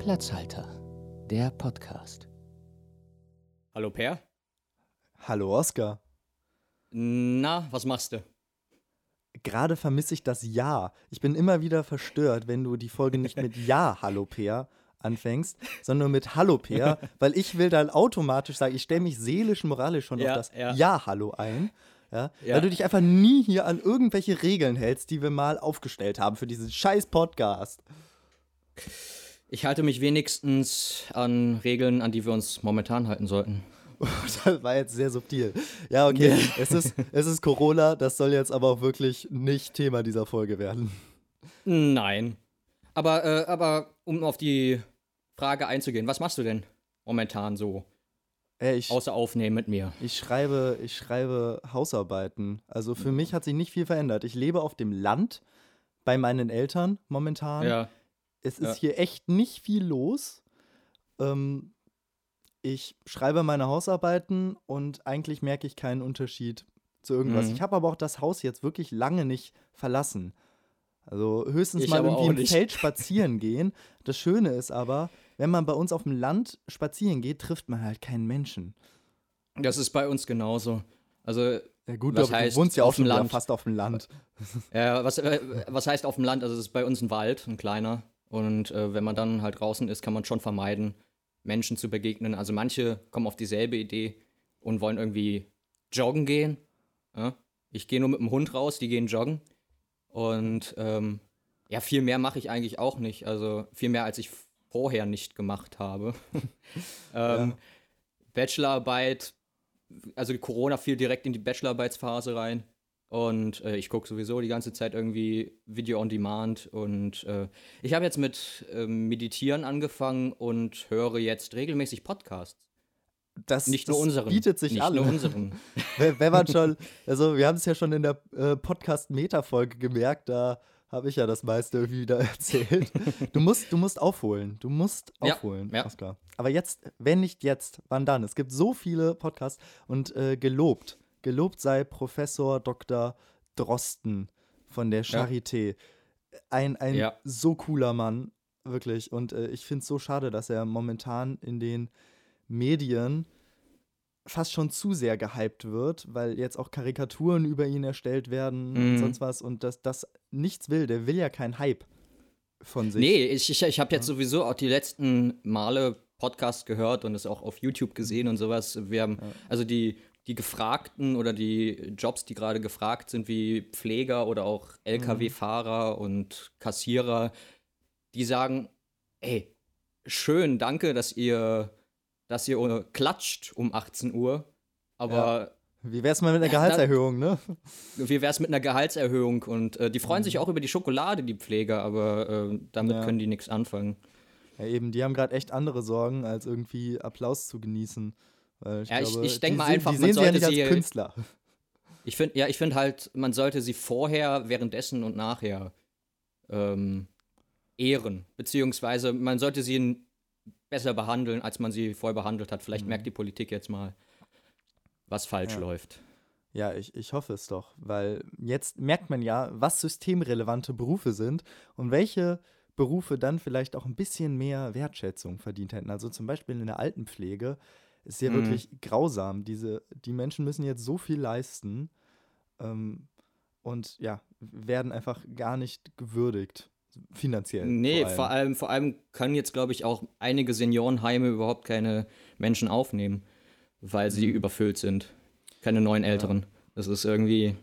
Platzhalter, der Podcast. Hallo Per. Hallo Oskar. Na, was machst du? Gerade vermisse ich das Ja. Ich bin immer wieder verstört, wenn du die Folge nicht mit Ja, Hallo Peer anfängst, sondern mit Hallo Peer, weil ich will dann automatisch sagen, ich stelle mich seelisch, moralisch schon Ja, auf das ja. Ja, Hallo ein. Ja, Ja. Weil du dich einfach nie hier an irgendwelche Regeln hältst, die wir mal aufgestellt haben für diesen scheiß Podcast. Ich halte mich wenigstens an Regeln, an die wir uns momentan halten sollten. Das war jetzt sehr subtil. Ja, okay. Es ist, es ist Corona, das soll jetzt aber auch wirklich nicht Thema dieser Folge werden. Nein. Aber, äh, aber um auf die Frage einzugehen, was machst du denn momentan so, Ey, ich, außer aufnehmen mit mir? Ich schreibe, ich schreibe Hausarbeiten. Also für mich hat sich nicht viel verändert. Ich lebe auf dem Land bei meinen Eltern momentan. Ja. Es ist ja. hier echt nicht viel los. Ähm, ich schreibe meine Hausarbeiten und eigentlich merke ich keinen Unterschied zu irgendwas. Mhm. Ich habe aber auch das Haus jetzt wirklich lange nicht verlassen. Also höchstens Ich mal irgendwie im nicht. Feld spazieren gehen. Das Schöne ist aber, wenn man bei uns auf dem Land spazieren geht, trifft man halt keinen Menschen. Das ist bei uns genauso. Also, Ja gut, Was heißt du wohnst ja auf dem Land? fast auf dem Land. äh, was, äh, was heißt auf dem Land? Also, es ist bei uns ein Wald, ein kleiner. Und äh, wenn man dann halt draußen ist, kann man schon vermeiden, Menschen zu begegnen. Also, manche kommen auf dieselbe Idee und wollen irgendwie joggen gehen. Ja? Ich gehe nur mit dem Hund raus, die gehen joggen. Und ähm, ja, viel mehr mache ich eigentlich auch nicht. Also, viel mehr, als ich vorher nicht gemacht habe. ähm, Bachelorarbeit, also Corona fiel direkt in die Bachelorarbeitsphase rein. Und äh, ich gucke sowieso die ganze Zeit irgendwie Video on Demand. Und äh, ich habe jetzt mit ähm, Meditieren angefangen und höre jetzt regelmäßig Podcasts. Das, Nicht das nur unseren. bietet sich Nicht an. nur unseren. wenn, wenn man schon, also wir haben es ja schon in der äh, Podcast-Meta-Folge gemerkt, da habe ich ja das meiste irgendwie wieder erzählt. Du musst, du musst aufholen. Du musst Ja, aufholen, ja. Oskar. Aber jetzt, wenn nicht jetzt, wann dann? Es gibt so viele Podcasts und äh, gelobt. Gelobt sei Professor Dr. Drosten von der Ja. Charité. Ein, ein Ja. so cooler Mann, wirklich. Und äh, ich finde es so schade, dass er momentan in den Medien fast schon zu sehr gehypt wird, weil jetzt auch Karikaturen über ihn erstellt werden und Mhm. sonst was und das, das nichts will. Der will ja kein Hype von sich. Nee, ich, ich, ich habe jetzt sowieso auch die letzten Male Podcasts gehört und es auch auf YouTube gesehen und sowas. Wir haben, also die, die Gefragten oder die Jobs, die gerade gefragt sind, wie Pfleger oder auch Lkw-Fahrer und Kassierer, die sagen, ey, schön, danke, dass ihr, dass ihr klatscht um 18 Uhr, aber Wie wär's mal mit einer Ja, Gehaltserhöhung, ne? wie wäre es mit einer Gehaltserhöhung? Und äh, die freuen sich auch über die Schokolade, die Pfleger, aber äh, damit Ja. können die nichts anfangen. Ja, eben, die haben gerade echt andere Sorgen, als irgendwie Applaus zu genießen. Weil ich Ja, ich- glaube, ich denk die mal sehen- einfach, die man sehen sie ja sollte nicht als sie- Künstler. Ich finde, ja, ich finde halt, man sollte sie vorher, währenddessen und nachher ähm, ehren. Beziehungsweise man sollte sie besser behandeln, als man sie vorher behandelt hat. Vielleicht merkt die Politik jetzt mal, was falsch Mhm. Ja. läuft. Ja, ich, ich hoffe es doch, weil jetzt merkt man ja, was systemrelevante Berufe sind und welche Berufe dann vielleicht auch ein bisschen mehr Wertschätzung verdient hätten. Also zum Beispiel in der Altenpflege ist ja Mhm. wirklich grausam. Diese, die Menschen müssen jetzt so viel leisten ähm, und ja, werden einfach gar nicht gewürdigt, finanziell. Nee, vor allem. vor allem, vor allem können jetzt, glaube ich, auch einige Seniorenheime überhaupt keine Menschen aufnehmen, weil sie Mhm. überfüllt sind. Keine neuen Älteren. Das ist irgendwie.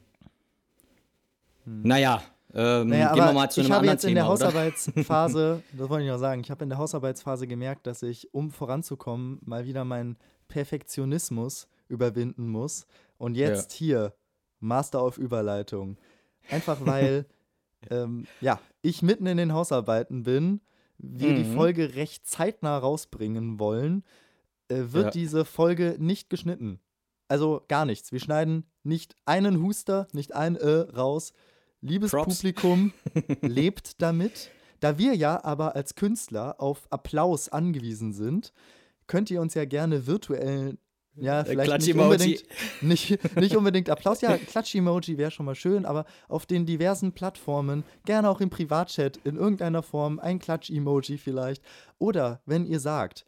Naja, ähm, Hm. Naja, gehen wir mal zu ich einem habe anderen jetzt in der Thema? Hausarbeitsphase, das wollte ich noch sagen, ich habe in der Hausarbeitsphase gemerkt, dass ich, um voranzukommen, mal wieder meinen Perfektionismus überwinden muss. Und jetzt hier, Master auf Überleitung. Einfach weil, ähm, ja, ich mitten in den Hausarbeiten bin, wir die Mhm. Folge recht zeitnah rausbringen wollen, äh, wird Ja. diese Folge nicht geschnitten. Also gar nichts. Wir schneiden nicht einen Huster, nicht ein äh raus. Liebes Props. Publikum, lebt damit. Da wir ja aber als Künstler auf Applaus angewiesen sind, könnt ihr uns ja gerne virtuell Ja, vielleicht nicht Klatsch-Emoji. unbedingt, nicht, nicht unbedingt Applaus. Ja, Klatsch-Emoji wäre schon mal schön, aber auf den diversen Plattformen, gerne auch im Privatchat, in irgendeiner Form, ein Klatsch-Emoji vielleicht. Oder wenn ihr sagt,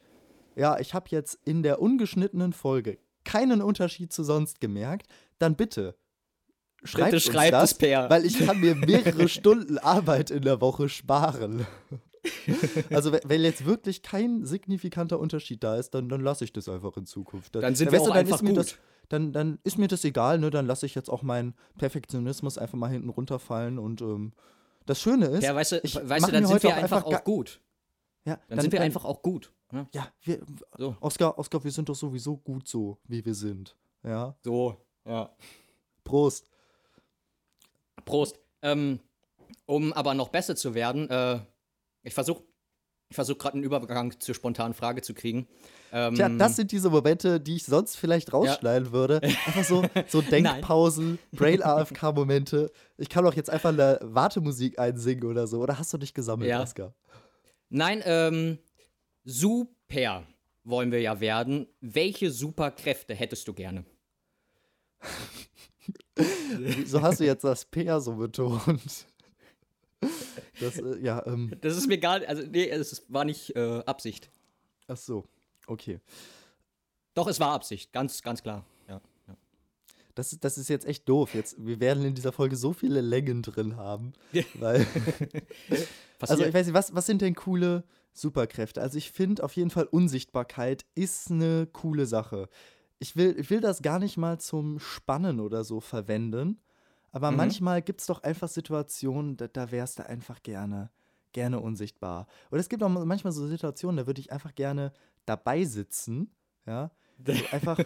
ja, ich habe jetzt in der ungeschnittenen Folge keinen Unterschied zu sonst gemerkt, dann bitte schreibt, uns schreibt das, es per. weil ich kann mir mehrere Stunden Arbeit in der Woche sparen. Also wenn- jetzt wirklich kein signifikanter Unterschied da ist, dann, dann lasse ich das einfach in Zukunft. Dann sind dann, wir weißt du, auch dann einfach ist mir gut. Das, dann, dann ist mir das egal, ne? Dann lasse ich jetzt auch meinen Perfektionismus einfach mal hinten runterfallen und ähm, das Schöne ist, Ja, weißt du, ich weißt du dann sind wir auch einfach auch gut. ja, Dann, sind wir einfach auch gut. Ne? ja, wir, So. Oskar, Oskar, wir sind doch sowieso gut so, wie wir sind. Ja, So, ja. Prost. Prost. Ähm, um aber noch besser zu werden, äh, ich versuche ich versuch gerade einen Übergang zur spontanen Frage zu kriegen. Ähm, Tja, das sind diese Momente, die ich sonst vielleicht rausschneiden würde. Einfach so, so Denkpausen, Brain-AFK-Momente. Ich kann doch jetzt einfach eine Wartemusik einsingen oder so. Oder hast du dich gesammelt, Ja. Oskar? Nein, ähm, super wollen wir ja werden. Welche Superkräfte hättest du gerne? Wieso hast du jetzt das P so betont? Das, äh, ja, ähm, Das ist mir gar also nee, es war nicht äh, Absicht. ach so, okay. Doch, es war Absicht, ganz, ganz klar. Ja. ja. Das, ist- das ist jetzt echt doof. Jetzt, wir werden in dieser Folge so viele Längen drin haben. Weil, also ich weiß nicht, was, was sind denn coole Superkräfte? Also ich finde auf jeden Fall Unsichtbarkeit ist eine coole Sache. Ich will, ich will das gar nicht mal zum Spannen oder so verwenden, aber Mhm. manchmal gibt es doch einfach Situationen, da, da wärst du einfach gerne, gerne unsichtbar. Oder es gibt auch manchmal so Situationen, da würde ich einfach gerne dabei sitzen, ja. So einfach,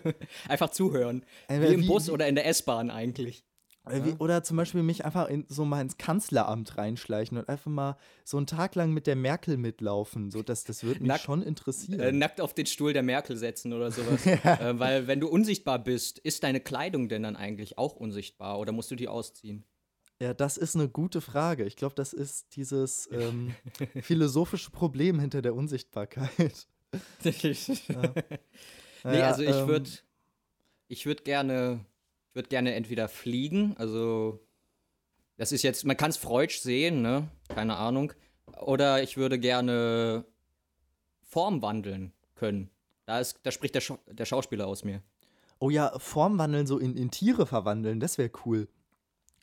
Einfach zuhören. Äh, Wie im wie- Bus wie- oder in der S-Bahn eigentlich. Äh, wie, oder zum Beispiel mich einfach in, so mal ins Kanzleramt reinschleichen und einfach mal so einen Tag lang mit der Merkel mitlaufen. So, das, das würde mich Nackt- schon interessieren. Äh, nackt auf den Stuhl der Merkel setzen oder sowas. äh, weil, wenn du unsichtbar bist, ist deine Kleidung denn dann eigentlich auch unsichtbar oder musst du die ausziehen? ja, das ist eine gute Frage. Ich glaube, das ist dieses ähm, philosophische Problem hinter der Unsichtbarkeit. nee, Naja, also ich ähm, würde ich würde gerne ich würde gerne entweder fliegen, also das ist jetzt, man kann es Freudsch sehen, ne? Keine Ahnung. Oder ich würde gerne Form wandeln können. Da, ist, da spricht der, Schau der Schauspieler aus mir. Oh ja, Formwandeln, so in, in Tiere verwandeln, das wäre cool.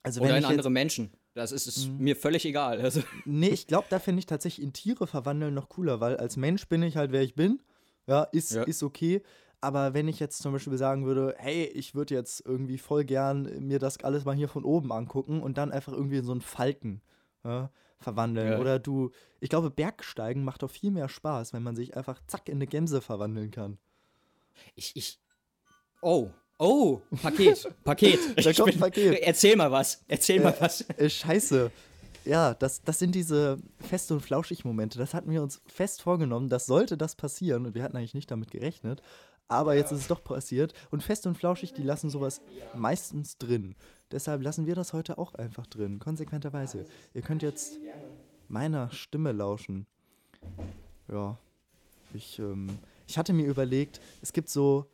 Also Oder wenn in andere Menschen. Das ist, ist mir völlig egal. Also, Nee, ich glaube, da finde ich tatsächlich in Tiere verwandeln noch cooler, weil als Mensch bin ich halt, wer ich bin. Ja, ist, Ja. ist okay. Aber wenn ich jetzt zum Beispiel sagen würde, hey, ich würde jetzt irgendwie voll gern mir das alles mal hier von oben angucken und dann einfach irgendwie in so einen Falken ja, verwandeln. Ja. Oder du, ich glaube, Bergsteigen macht doch viel mehr Spaß, wenn man sich einfach zack in eine Gemse verwandeln kann. ich, ich. Oh, oh, Paket, Paket. Da kommt ein Paket. Erzähl mal was, erzähl mal was. Äh, scheiße. Ja, das, das sind diese fest und flauschig Momente. Das hatten wir uns fest vorgenommen. Das sollte das passieren. Und wir hatten eigentlich nicht damit gerechnet. Aber jetzt ist es doch passiert. Und fest und flauschig, die lassen sowas meistens drin. Deshalb lassen wir das heute auch einfach drin. Konsequenterweise. Ihr könnt jetzt meiner Stimme lauschen. Ja. Ich, ähm, ich hatte mir überlegt, es gibt so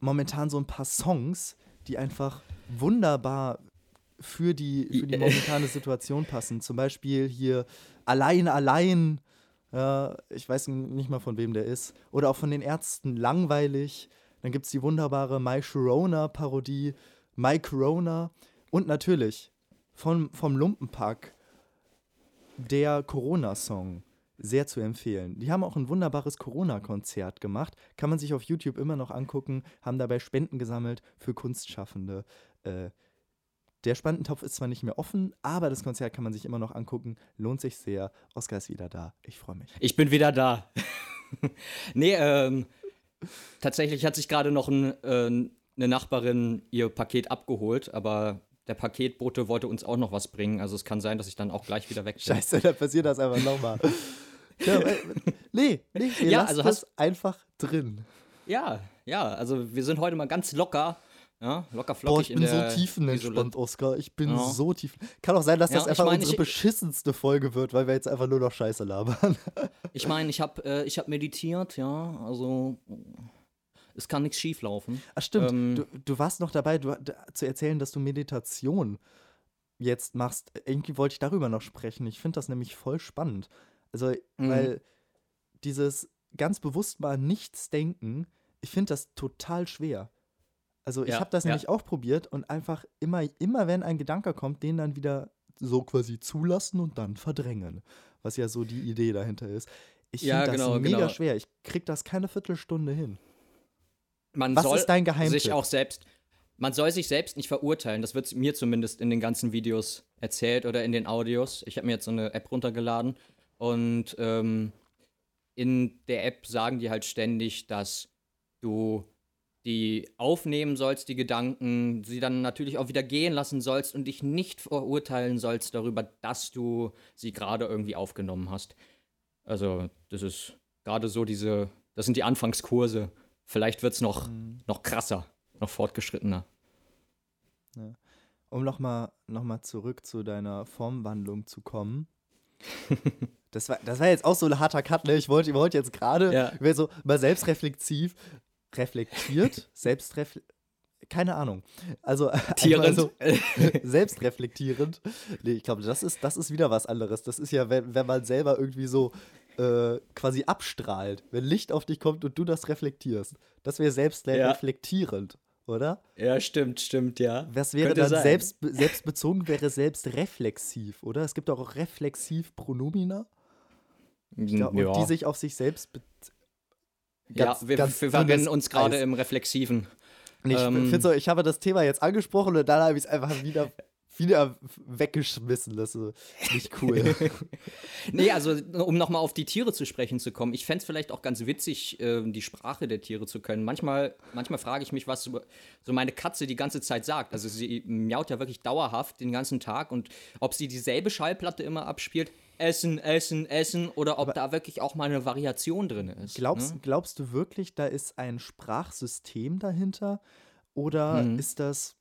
momentan so ein paar Songs, die einfach wunderbar für die, für die momentane Situation passen. Zum Beispiel hier Allein, allein. Ja, ich weiß nicht mal von wem der ist. Oder auch von den Ärzten Langweilig. Dann gibt es die wunderbare My Sharona-Parodie, My Corona. Und natürlich von, vom Lumpenpack der Corona-Song. Sehr zu empfehlen. Die haben auch ein wunderbares Corona-Konzert gemacht. Kann man sich auf YouTube immer noch angucken. Haben dabei Spenden gesammelt für Kunstschaffende. Äh, der Spendentopf ist zwar nicht mehr offen, aber das Konzert kann man sich immer noch angucken. Lohnt sich sehr. Oskar ist wieder da. Ich freue mich. Ich bin wieder da. nee, ähm, tatsächlich hat sich gerade noch ein, äh, eine Nachbarin ihr Paket abgeholt, aber der Paketbote wollte uns auch noch was bringen. Also es kann sein, dass ich dann auch gleich wieder weg bin. Scheiße, da passiert das einfach nochmal. ja, nee, nee, ihr Ja, also das hast- einfach drin. Ja, ja, also wir sind heute mal ganz locker, ja, locker Boah, flockig ich bin so tiefenentspannt, Oskar. Ich bin Ja. so tief. Kann auch sein, dass Ja, das ich einfach meine, unsere ich- beschissenste Folge wird, weil wir jetzt einfach nur noch Scheiße labern. Ich meine, ich habe äh, ich hab meditiert, ja, also es kann nichts schief laufen. Ach stimmt, Ähm, du, du warst noch dabei, du, zu erzählen, dass du Meditation jetzt machst. Irgendwie wollte ich darüber noch sprechen. Ich finde das nämlich voll spannend. Also, Mhm. weil dieses ganz bewusst mal nichts denken, ich finde das total schwer. Also ich Ja, habe das ja. nämlich auch probiert und einfach immer, immer wenn ein Gedanke kommt, den dann wieder so quasi zulassen und dann verdrängen. Was ja so die Idee dahinter ist. Ich Ja, finde das genau, mega genau. schwer. Ich krieg das keine Viertelstunde hin. Man Was soll ist dein Geheimtipp? sich auch selbst, man soll sich selbst nicht verurteilen. Das wird mir zumindest in den ganzen Videos erzählt oder in den Audios. Ich habe mir jetzt so eine App runtergeladen und ähm, in der App sagen die halt ständig, dass du die aufnehmen sollst, die Gedanken, sie dann natürlich auch wieder gehen lassen sollst und dich nicht verurteilen sollst darüber, dass du sie gerade irgendwie aufgenommen hast. Also, das ist gerade so diese, das sind die Anfangskurse. Vielleicht wird es noch, noch krasser, noch fortgeschrittener. Um nochmal noch mal zurück zu deiner Formwandlung zu kommen. Das war, das war jetzt auch so ein harter Cut, ne? Ich wollte ich wollte jetzt gerade Ja. wäre so mal selbstreflexiv, reflektiert, selbstrefle keine Ahnung. Also so selbstreflektierend. Nee, ich glaube, das ist, das ist wieder was anderes. Das ist ja, wenn, wenn man selber irgendwie so äh, quasi abstrahlt, wenn Licht auf dich kommt und du das reflektierst. Das wäre selbstreflektierend, oder? ja, stimmt, stimmt, ja. Was wäre Könnte dann sein. selbst, selbstbezogen, wäre selbstreflexiv, oder? Es gibt auch reflexiv-Pronomina, ich glaub, ja. und die sich auf sich selbst ganz- ja, wir, ganz wir dünnes uns gerade im Reflexiven. Ich Ähm. so, ich habe das Thema jetzt angesprochen und dann habe ich es einfach wieder, wieder weggeschmissen. Das ist nicht cool. Nee, also um nochmal auf die Tiere zu sprechen zu kommen, ich fände es vielleicht auch ganz witzig, äh, die Sprache der Tiere zu können. Manchmal, manchmal frage ich mich, was so so meine Katze die ganze Zeit sagt. Also sie miaut ja wirklich dauerhaft den ganzen Tag und ob sie dieselbe Schallplatte immer abspielt, Essen, Essen, Essen, oder ob da wirklich auch mal eine Variation drin ist. glaubst, ne? glaubst du wirklich, da ist ein Sprachsystem dahinter? Oder Mhm. ist, das,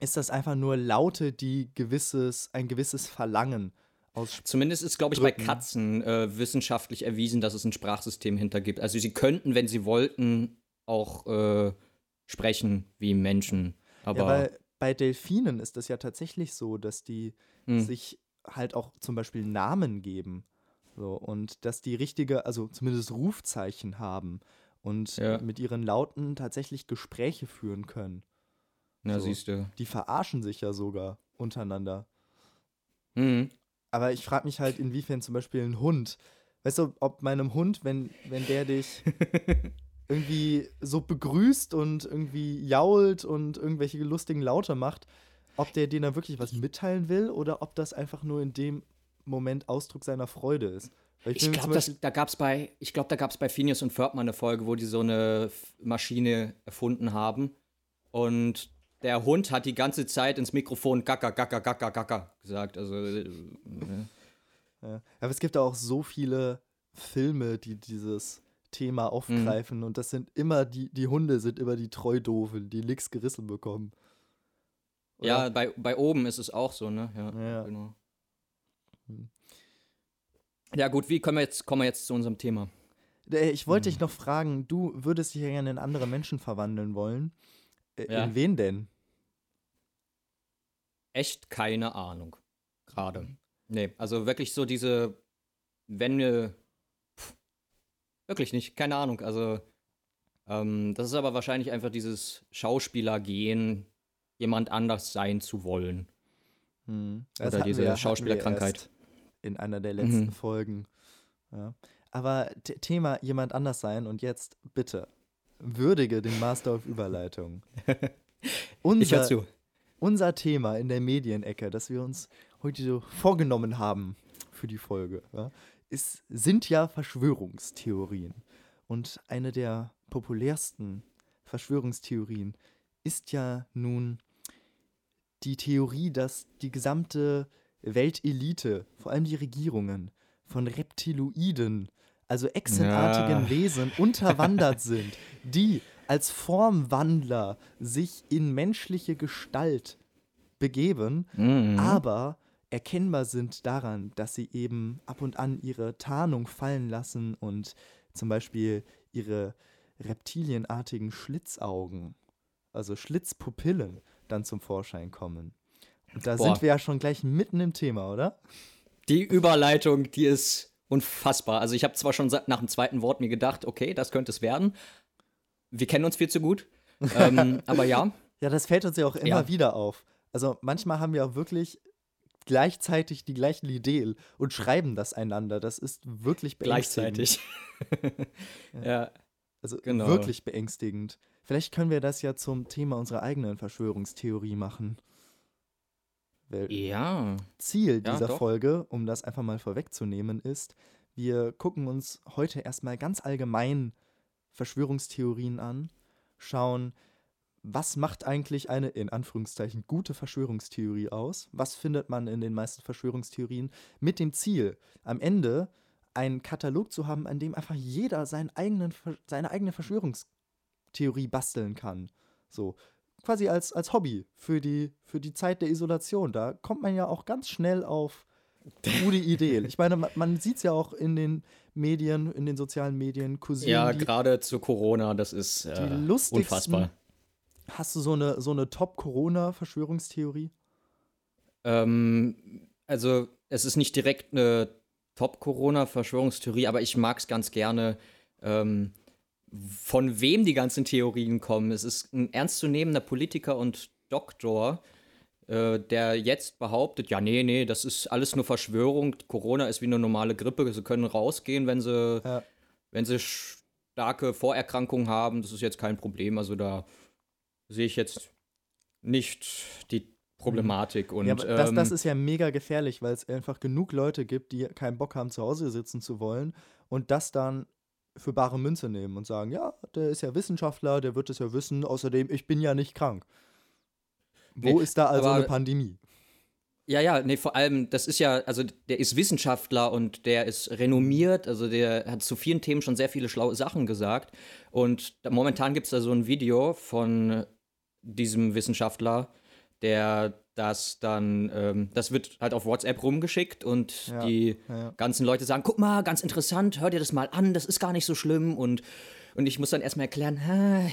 ist das einfach nur Laute, die gewisses, ein gewisses Verlangen aussprechen? Zumindest ist, glaube ich, bei drücken. Katzen äh, wissenschaftlich erwiesen, dass es ein Sprachsystem hinter gibt. Also sie könnten, wenn sie wollten, auch äh, sprechen wie Menschen. Aber Ja, bei Delfinen ist es ja tatsächlich so, dass die Hm. sich halt auch zum Beispiel Namen geben. So, und dass die richtige, also zumindest Rufzeichen haben und Ja. mit ihren Lauten tatsächlich Gespräche führen können. na, so. siehst du. Die verarschen sich ja sogar untereinander. Mhm. Aber ich frage mich halt, inwiefern zum Beispiel ein Hund, weißt du, ob meinem Hund, wenn, wenn der dich irgendwie so begrüßt und irgendwie jault und irgendwelche lustigen Laute macht, ob der dir dann wirklich was mitteilen will oder ob das einfach nur in dem Moment Ausdruck seiner Freude ist. Weil Ich mir glaube, da gab es bei, ich glaube, da gab es bei Phineas und Ferb mal eine Folge, wo die so eine Maschine erfunden haben. Und der Hund hat die ganze Zeit ins Mikrofon gacker, gacker, gacker, gacker gesagt. Also, äh, ne? Ja. Aber es gibt auch so viele Filme, die dieses Thema Mhm. aufgreifen und das sind immer die, die Hunde sind immer die Treudoofen, die nix gerissen bekommen. Oder? ja, bei, bei oben ist es auch so, ne? Ja, Ja. genau. Hm. Ja, gut, wie kommen wir jetzt, kommen wir jetzt zu unserem Thema? Äh, Ich wollte Hm. dich noch fragen, du würdest dich ja gerne in andere Menschen verwandeln wollen. Äh, Ja. In wen denn? Echt keine Ahnung. Gerade. Nee, also wirklich so diese, wenn wir. pff, Wirklich nicht, keine Ahnung. Also, ähm, das ist aber wahrscheinlich einfach dieses Schauspieler-Gehen, jemand anders sein zu wollen. Hm. Oder diese wir- Schauspielerkrankheit. In einer der letzten Mhm. Folgen. Ja. Aber Thema jemand anders sein und jetzt bitte würdige den Master of Überleitung. Ich Unser, zu. unser Thema in der Medienecke, das wir uns heute so vorgenommen haben für die Folge, ja, ist, sind ja Verschwörungstheorien. Und eine der populärsten Verschwörungstheorien ist ja nun die Theorie, dass die gesamte Weltelite, vor allem die Regierungen, von Reptiloiden, also echsenartigen Ja. Wesen, unterwandert sind, die als Formwandler sich in menschliche Gestalt begeben, Mhm. aber erkennbar sind daran, dass sie eben ab und an ihre Tarnung fallen lassen und zum Beispiel ihre reptilienartigen Schlitzaugen, also Schlitzpupillen, dann zum Vorschein kommen. Und da Boah. sind wir ja schon gleich mitten im Thema, oder? Die Überleitung, die ist unfassbar. Also ich habe zwar schon nach dem zweiten Wort mir gedacht, okay, das könnte es werden. Wir kennen uns viel zu gut. ähm, aber ja, Ja, das fällt uns ja auch immer Ja. wieder auf. Also manchmal haben wir auch wirklich gleichzeitig die gleichen Ideen und schreiben das einander. Das ist wirklich beängstigend. gleichzeitig. ja. Also Genau. wirklich beängstigend. Vielleicht können wir das ja zum Thema unserer eigenen Verschwörungstheorie machen. Weil Ja. Ziel Ja, dieser doch. Folge, um das einfach mal vorwegzunehmen, ist, wir gucken uns heute erstmal ganz allgemein Verschwörungstheorien an, schauen, was macht eigentlich eine in Anführungszeichen gute Verschwörungstheorie aus? Was findet man in den meisten Verschwörungstheorien? Mit dem Ziel, am Ende einen Katalog zu haben, an dem einfach jeder seinen eigenen, seine eigene Verschwörungstheorie basteln kann. So, quasi als, als Hobby für die, für die Zeit der Isolation. Da kommt man ja auch ganz schnell auf gute Ideen. Ich meine, man, man sieht es ja auch in den Medien, in den sozialen Medien, kursieren Ja, gerade zu Corona, das ist äh, unfassbar. Hast du so eine, so eine Top-Corona-Verschwörungstheorie? Ähm, also, es ist nicht direkt eine Top-Corona-Verschwörungstheorie, aber ich mag es ganz gerne, ähm, von wem die ganzen Theorien kommen. Es ist ein ernstzunehmender Politiker und Doktor, äh, der jetzt behauptet, ja, nee, nee, das ist alles nur Verschwörung. Corona ist wie eine normale Grippe. Sie können rausgehen, wenn sie, Ja. wenn sie starke Vorerkrankungen haben. Das ist jetzt kein Problem. Also da sehe ich jetzt nicht die Problematik. Und, ja, aber das, ähm, das ist ja mega gefährlich, weil es einfach genug Leute gibt, die keinen Bock haben, zu Hause sitzen zu wollen und das dann für bare Münze nehmen und sagen, ja, der ist ja Wissenschaftler, der wird es ja wissen, außerdem, ich bin ja nicht krank. Wo Nee, ist da also aber- eine Pandemie? Ja, ja, nee, vor allem, das ist ja, also der ist Wissenschaftler und der ist renommiert, also der hat zu vielen Themen schon sehr viele schlaue Sachen gesagt. Und momentan gibt es da so ein Video von diesem Wissenschaftler, der das dann, ähm, das wird halt auf WhatsApp rumgeschickt und Ja, die ja. ganzen Leute sagen, guck mal, ganz interessant, hör dir das mal an, das ist gar nicht so schlimm. Und, und ich muss dann erstmal erklären, hä,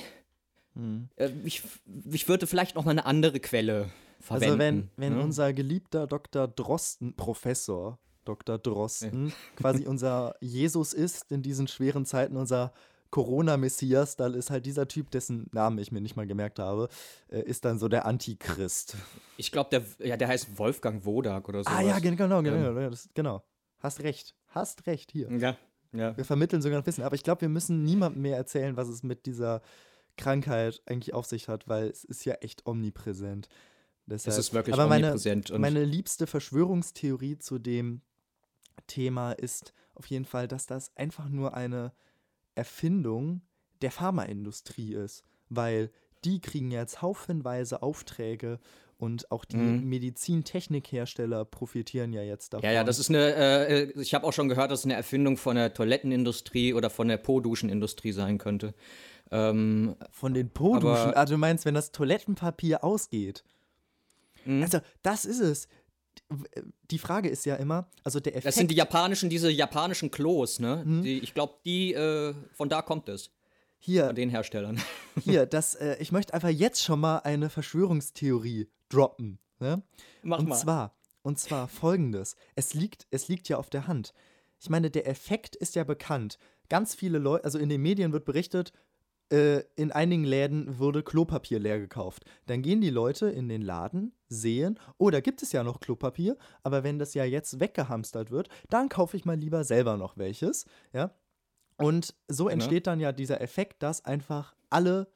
Hm. ich, ich würde vielleicht noch mal eine andere Quelle verwenden. Also wenn, wenn ne? unser geliebter Dr. Drosten, Professor Dr. Drosten, quasi unser Jesus ist in diesen schweren Zeiten, unser Corona-Messias, dann ist halt dieser Typ, dessen Namen ich mir nicht mal gemerkt habe, äh, ist dann so der Antichrist. Ich glaube, der, ja, der heißt Wolfgang Wodak oder so. ah ja, gen- genau, genau, Ähm. genau, genau. Hast recht, hast recht, hier. Ja, ja. Wir vermitteln sogar noch Wissen, aber ich glaube, wir müssen niemandem mehr erzählen, was es mit dieser Krankheit eigentlich auf sich hat, weil es ist ja echt omnipräsent. Deshalb, Es ist wirklich aber meine, omnipräsent. Und meine liebste Verschwörungstheorie zu dem Thema ist auf jeden Fall, dass das einfach nur eine Erfindung der Pharmaindustrie ist, weil die kriegen jetzt haufenweise Aufträge und auch die Mhm. Medizintechnikhersteller profitieren ja jetzt davon. ja, ja, das ist eine, äh, ich habe auch schon gehört, dass es eine Erfindung von der Toilettenindustrie oder von der Po-Duschenindustrie sein könnte. Ähm, von den Po-Duschen. Ah, du meinst, wenn das Toilettenpapier ausgeht. mh. Also, das ist es. Die Frage ist ja immer, also der Effekt. das sind die japanischen, diese japanischen Klos, ne? Mhm. Die, ich glaube, die, äh, von da kommt es, hier, von den Herstellern. hier, das, äh, ich möchte einfach jetzt schon mal eine Verschwörungstheorie droppen. Ne? Mach und zwar, und zwar folgendes: Es liegt, es liegt ja auf der Hand. Ich meine, der Effekt ist ja bekannt. Ganz viele Leute, also in den Medien wird berichtet, äh, in einigen Läden wurde Klopapier leer gekauft. Dann gehen die Leute in den Laden, sehen, oh, da gibt es ja noch Klopapier, aber wenn das ja jetzt weggehamstert wird, dann kaufe ich mal lieber selber noch welches, ja. Und so entsteht dann ja dieser Effekt, dass einfach alle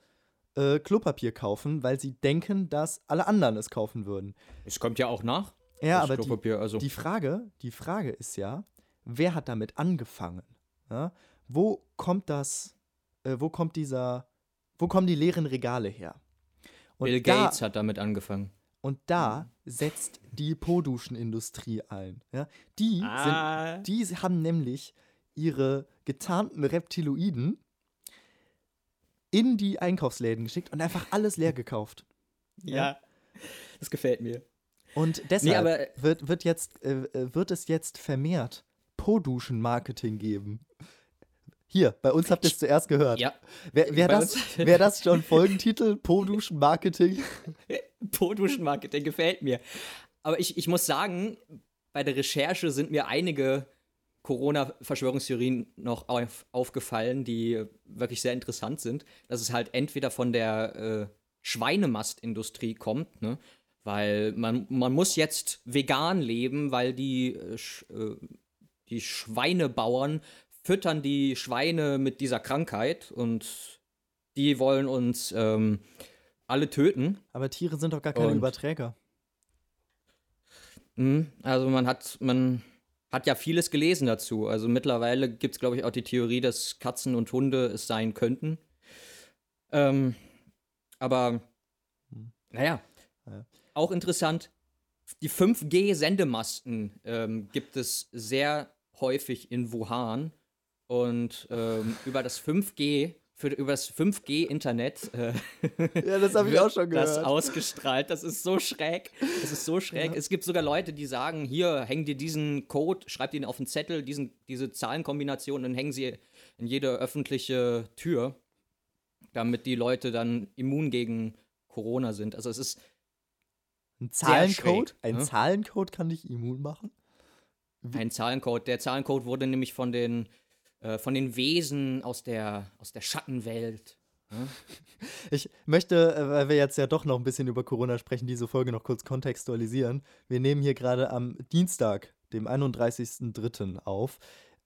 äh, Klopapier kaufen, weil sie denken, dass alle anderen es kaufen würden. Es kommt ja auch nach. Ja, aber die, also. die Frage, die Frage ist ja, wer hat damit angefangen? Ja? Wo kommt das, äh, wo kommt dieser, wo kommen die leeren Regale her? Und Bill da, Gates hat damit angefangen. Und da setzt die Po-Duschen-Industrie ein. Ja? Die, Ah. sind, die haben nämlich ihre getarnten Reptiloiden in die Einkaufsläden geschickt und einfach alles leer gekauft. Ja. Das gefällt mir. Und deshalb aber- wird, wird, jetzt, äh, äh, wird es jetzt vermehrt Po-Duschen-Marketing geben. Hier, bei uns habt ihr es zuerst gehört. Ja. Wäre wär das, wär das schon Folgentitel? Po-Duschen Marketing? Po-Duschen-Marketing gefällt mir. Aber ich, ich muss sagen, bei der Recherche sind mir einige Corona-Verschwörungstheorien noch auf, aufgefallen, die wirklich sehr interessant sind. Dass es halt entweder von der äh, Schweinemastindustrie kommt, ne? Weil man, man muss jetzt vegan leben, weil die, äh, äh, die Schweinebauern füttern die Schweine mit dieser Krankheit und die wollen uns ähm, alle töten. Aber Tiere sind doch gar keine Und- Überträger. Mhm, Also man hat, man hat ja vieles gelesen dazu. Also mittlerweile gibt es, glaube ich, auch die Theorie, dass Katzen und Hunde es sein könnten. Ähm, aber naja, Ja. auch interessant, die 5G-Sendemasten ähm, gibt es sehr häufig in Wuhan. Und ähm, über das 5G, für, über das 5G-Internet äh, Ja, das habe ich auch schon das gehört. ausgestrahlt. Das ist so schräg. Das ist so schräg. Es gibt sogar Leute, die sagen, hier, häng dir diesen Code, schreib ihn auf den Zettel, diesen, diese Zahlenkombination und hängen sie in jede öffentliche Tür, damit die Leute dann immun gegen Corona sind. Also es ist, Ein Zahlencode? schräg, Ein ne? Zahlencode kann dich immun machen? ein Zahlencode. Der Zahlencode wurde nämlich von den, äh, von den Wesen aus der, aus der Schattenwelt. Ich möchte, äh, weil wir jetzt ja doch noch ein bisschen über Corona sprechen, diese Folge noch kurz kontextualisieren. Wir nehmen hier gerade am Dienstag, dem 31.03. auf.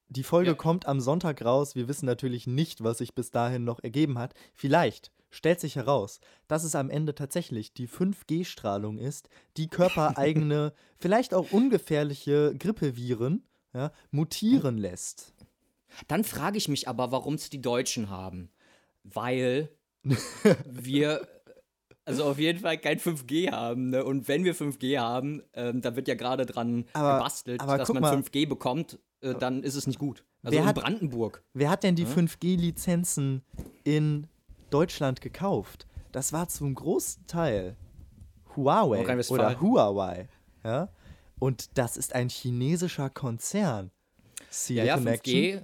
Die Folge Ja. kommt am Sonntag raus. Wir wissen natürlich nicht, was sich bis dahin noch ergeben hat. Vielleicht stellt sich heraus, dass es am Ende tatsächlich die 5G-Strahlung ist, die körpereigene, vielleicht auch ungefährliche Grippeviren ja, mutieren lässt. Dann frage ich mich aber, warum es die Deutschen haben. Weil wir also auf jeden Fall kein 5G haben. Ne? Und wenn wir 5G haben, ähm, da wird ja gerade dran Aber- gebastelt, aber dass man mal. 5G bekommt, äh, dann ist es nicht gut. Also Wer in hat- Brandenburg. Wer hat denn die 5G-Lizenzen in Deutschland gekauft? Das war zum großen Teil Huawei oder Huawei. Ja? Und das ist ein chinesischer Konzern. See Ja, ja, connection? 5G.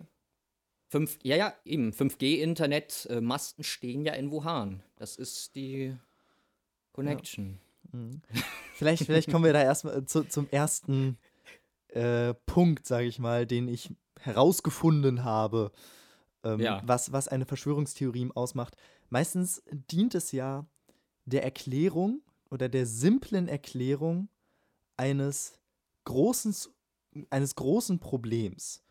5, ja, ja, eben. 5G-Internet-Masten stehen ja in Wuhan. Das ist die Connection. Vielleicht, vielleicht kommen wir da erstmal zu, zum ersten äh, Punkt, sage ich mal, den ich herausgefunden habe, ähm, Ja. was, was eine Verschwörungstheorie ausmacht. Meistens dient es ja der Erklärung oder der simplen Erklärung eines großen, eines großen Problems.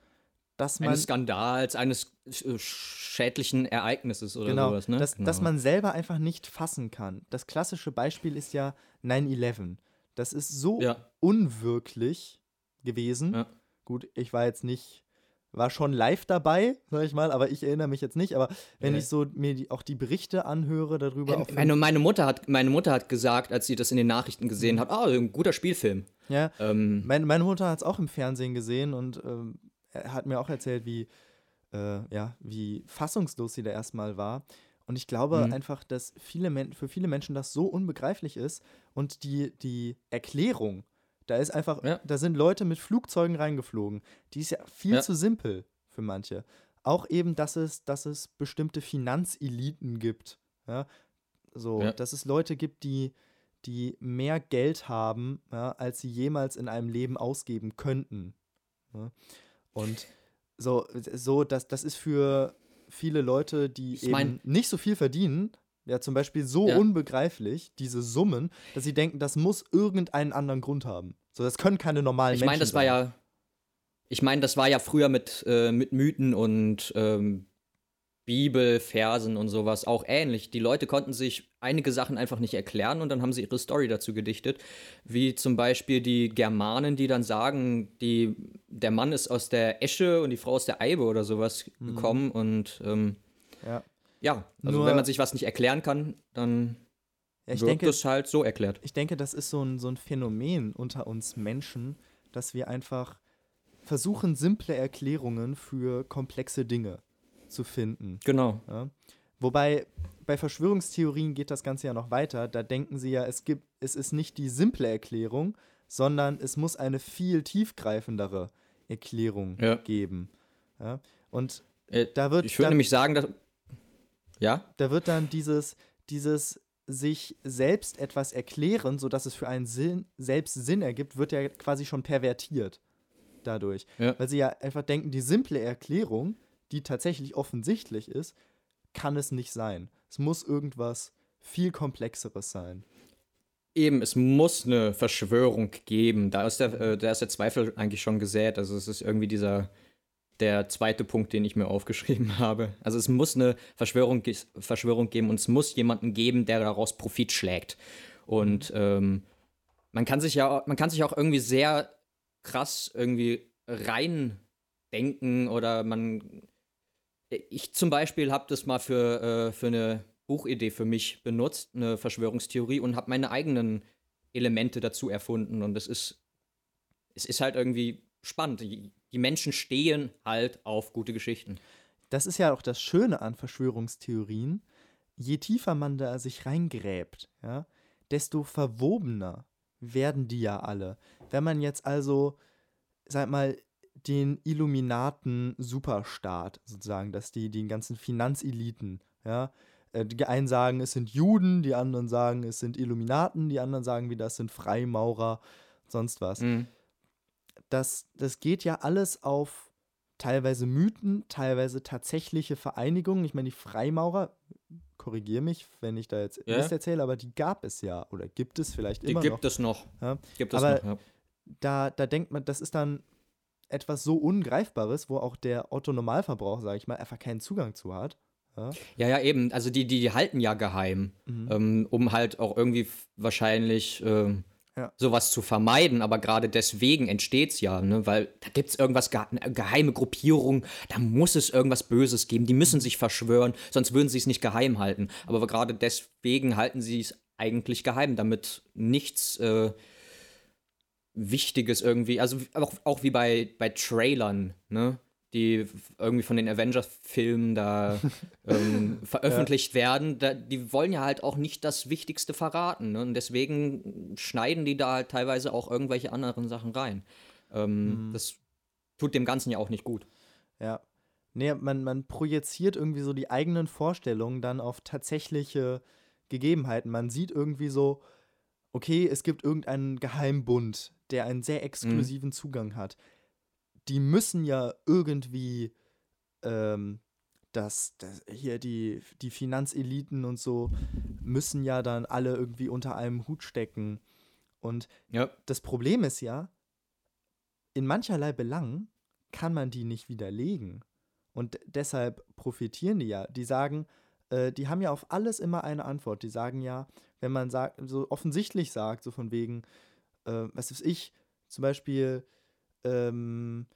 Dass man, Eines Skandals, eines äh, schädlichen Ereignisses oder genau, sowas, ne? dass, genau. dass man selber einfach nicht fassen kann. Das klassische Beispiel ist ja 9-11. Das ist so Ja. unwirklich gewesen. Ja. Gut, ich war jetzt nicht, war schon live dabei, sag ich mal, aber ich erinnere mich jetzt nicht. Aber wenn Ja. ich so mir die, auch die Berichte anhöre darüber, auf meine, meine, Mutter hat, meine Mutter hat gesagt, als sie das in den Nachrichten gesehen hat, ah, ein guter Spielfilm. ja, Ähm, meine, meine Mutter hat es auch im Fernsehen gesehen und ähm, er hat mir auch erzählt, wie, äh, ja, wie fassungslos sie da erstmal war. Und ich glaube Mhm. einfach, dass viele Men für viele Menschen das so unbegreiflich ist und die, die Erklärung, da ist einfach, Ja. da sind Leute mit Flugzeugen reingeflogen, die ist ja viel Ja. zu simpel für manche. Auch eben, dass es, dass es bestimmte Finanzeliten gibt. Ja? So, Ja. dass es Leute gibt, die, die mehr Geld haben, ja, als sie jemals in einem Leben ausgeben könnten. Und so, so das, das ist für viele Leute, die Ich eben mein- nicht so viel verdienen, ja zum Beispiel so Ja. unbegreiflich, diese Summen, dass sie denken, das muss irgendeinen anderen Grund haben. So, das können keine normalen ich Menschen meine, das war sein. ja, ich meine, das war ja früher mit, äh, mit Mythen und ähm, Bibelversen und sowas auch ähnlich. Die Leute konnten sich einige Sachen einfach nicht erklären und dann haben sie ihre Story dazu gedichtet. Wie zum Beispiel die Germanen, die dann sagen, die, der Mann ist aus der Esche und die Frau aus der Eibe oder sowas gekommen und ähm, Ja. ja, also Nur- wenn man sich was nicht erklären kann, dann Ja, ich wird denke, das halt so erklärt. ich denke, das ist so ein, so ein Phänomen unter uns Menschen, dass wir einfach versuchen, simple Erklärungen für komplexe Dinge zu finden. Genau. Ja? Wobei bei Verschwörungstheorien geht das Ganze ja noch weiter. Da denken sie ja, es gibt, es ist nicht die simple Erklärung, sondern es muss eine viel tiefgreifendere Erklärung Ja. geben. Ja? Und Äh, da wird ich würde nämlich sagen, dass. Ja? Da wird dann dieses, dieses sich selbst etwas erklären, sodass es für einen Sinn, selbst Sinn ergibt, wird ja quasi schon pervertiert dadurch. Ja. Weil sie ja einfach denken, die simple Erklärung, die tatsächlich offensichtlich ist, kann es nicht sein. Es muss irgendwas viel komplexeres sein. Eben, es muss eine Verschwörung geben. Da ist der, äh, da ist der Zweifel eigentlich schon gesät. Also es ist irgendwie dieser der zweite Punkt, den ich mir aufgeschrieben habe. Also es muss eine Verschwörung, Verschwörung geben und es muss jemanden geben, der daraus Profit schlägt. Und ähm, man kann sich ja, man kann sich auch irgendwie sehr krass irgendwie reindenken oder man. Ich zum Beispiel habe das mal für, äh, für eine Buchidee für mich benutzt, eine Verschwörungstheorie und habe meine eigenen Elemente dazu erfunden und es ist es ist halt irgendwie spannend die Menschen stehen halt auf gute Geschichten. Das ist ja auch das Schöne an Verschwörungstheorien. Je tiefer man da sich reingräbt, ja, desto verwobener werden die ja alle. Wenn man jetzt also, sag mal, den Illuminaten-Superstaat sozusagen, dass die den ganzen Finanzeliten, ja, äh, die einen sagen, es sind Juden, die anderen sagen, es sind Illuminaten, die anderen sagen wieder, es sind Freimaurer, sonst was. Mhm das, das geht ja alles auf teilweise Mythen, teilweise tatsächliche Vereinigungen. Ich meine, die Freimaurer, korrigiere mich, wenn ich da jetzt ja. Mist erzähle, aber die gab es ja oder gibt es vielleicht die immer noch. Die gibt es noch. Ja? Gibt es aber noch, ja. da, da denkt man, das ist dann etwas so Ungreifbares, wo auch der Otto-Normalverbraucher, sage ich mal, einfach keinen Zugang zu hat. Ja, ja, ja eben. Also die, die, die halten ja geheim, mhm. ähm, um halt auch irgendwie wahrscheinlich ähm, ja. sowas zu vermeiden. Aber gerade deswegen entsteht es ja, ne? weil da gibt es irgendwas, eine geheime Gruppierung, da muss es irgendwas Böses geben. Die müssen sich verschwören, sonst würden sie es nicht geheim halten. Aber gerade deswegen halten sie es eigentlich geheim, damit nichts äh, Wichtiges irgendwie, also auch, auch wie bei, bei Trailern, ne? die irgendwie von den Avengers-Filmen da ähm, veröffentlicht ja. werden, da, die wollen ja halt auch nicht das Wichtigste verraten. Ne? Und deswegen schneiden die da halt teilweise auch irgendwelche anderen Sachen rein. Ähm, mhm. Das tut dem Ganzen ja auch nicht gut. Ja. Nee, man, man projiziert irgendwie so die eigenen Vorstellungen dann auf tatsächliche Gegebenheiten. Man sieht irgendwie so, okay, es gibt irgendeinen Geheimbund, der einen sehr mhm. exklusiven mhm. Zugang hat die müssen ja irgendwie ähm, das, das, hier die, die Finanzeliten und so müssen ja dann alle irgendwie unter einem Hut stecken. Und ja. das Problem ist ja, in mancherlei Belangen kann man die nicht widerlegen. Und deshalb profitieren die ja. Die sagen, äh, die haben ja auf alles immer eine Antwort. Die sagen ja, wenn man sagt, so offensichtlich sagt, so von wegen, äh, was weiß ich, zum Beispiel, ähm,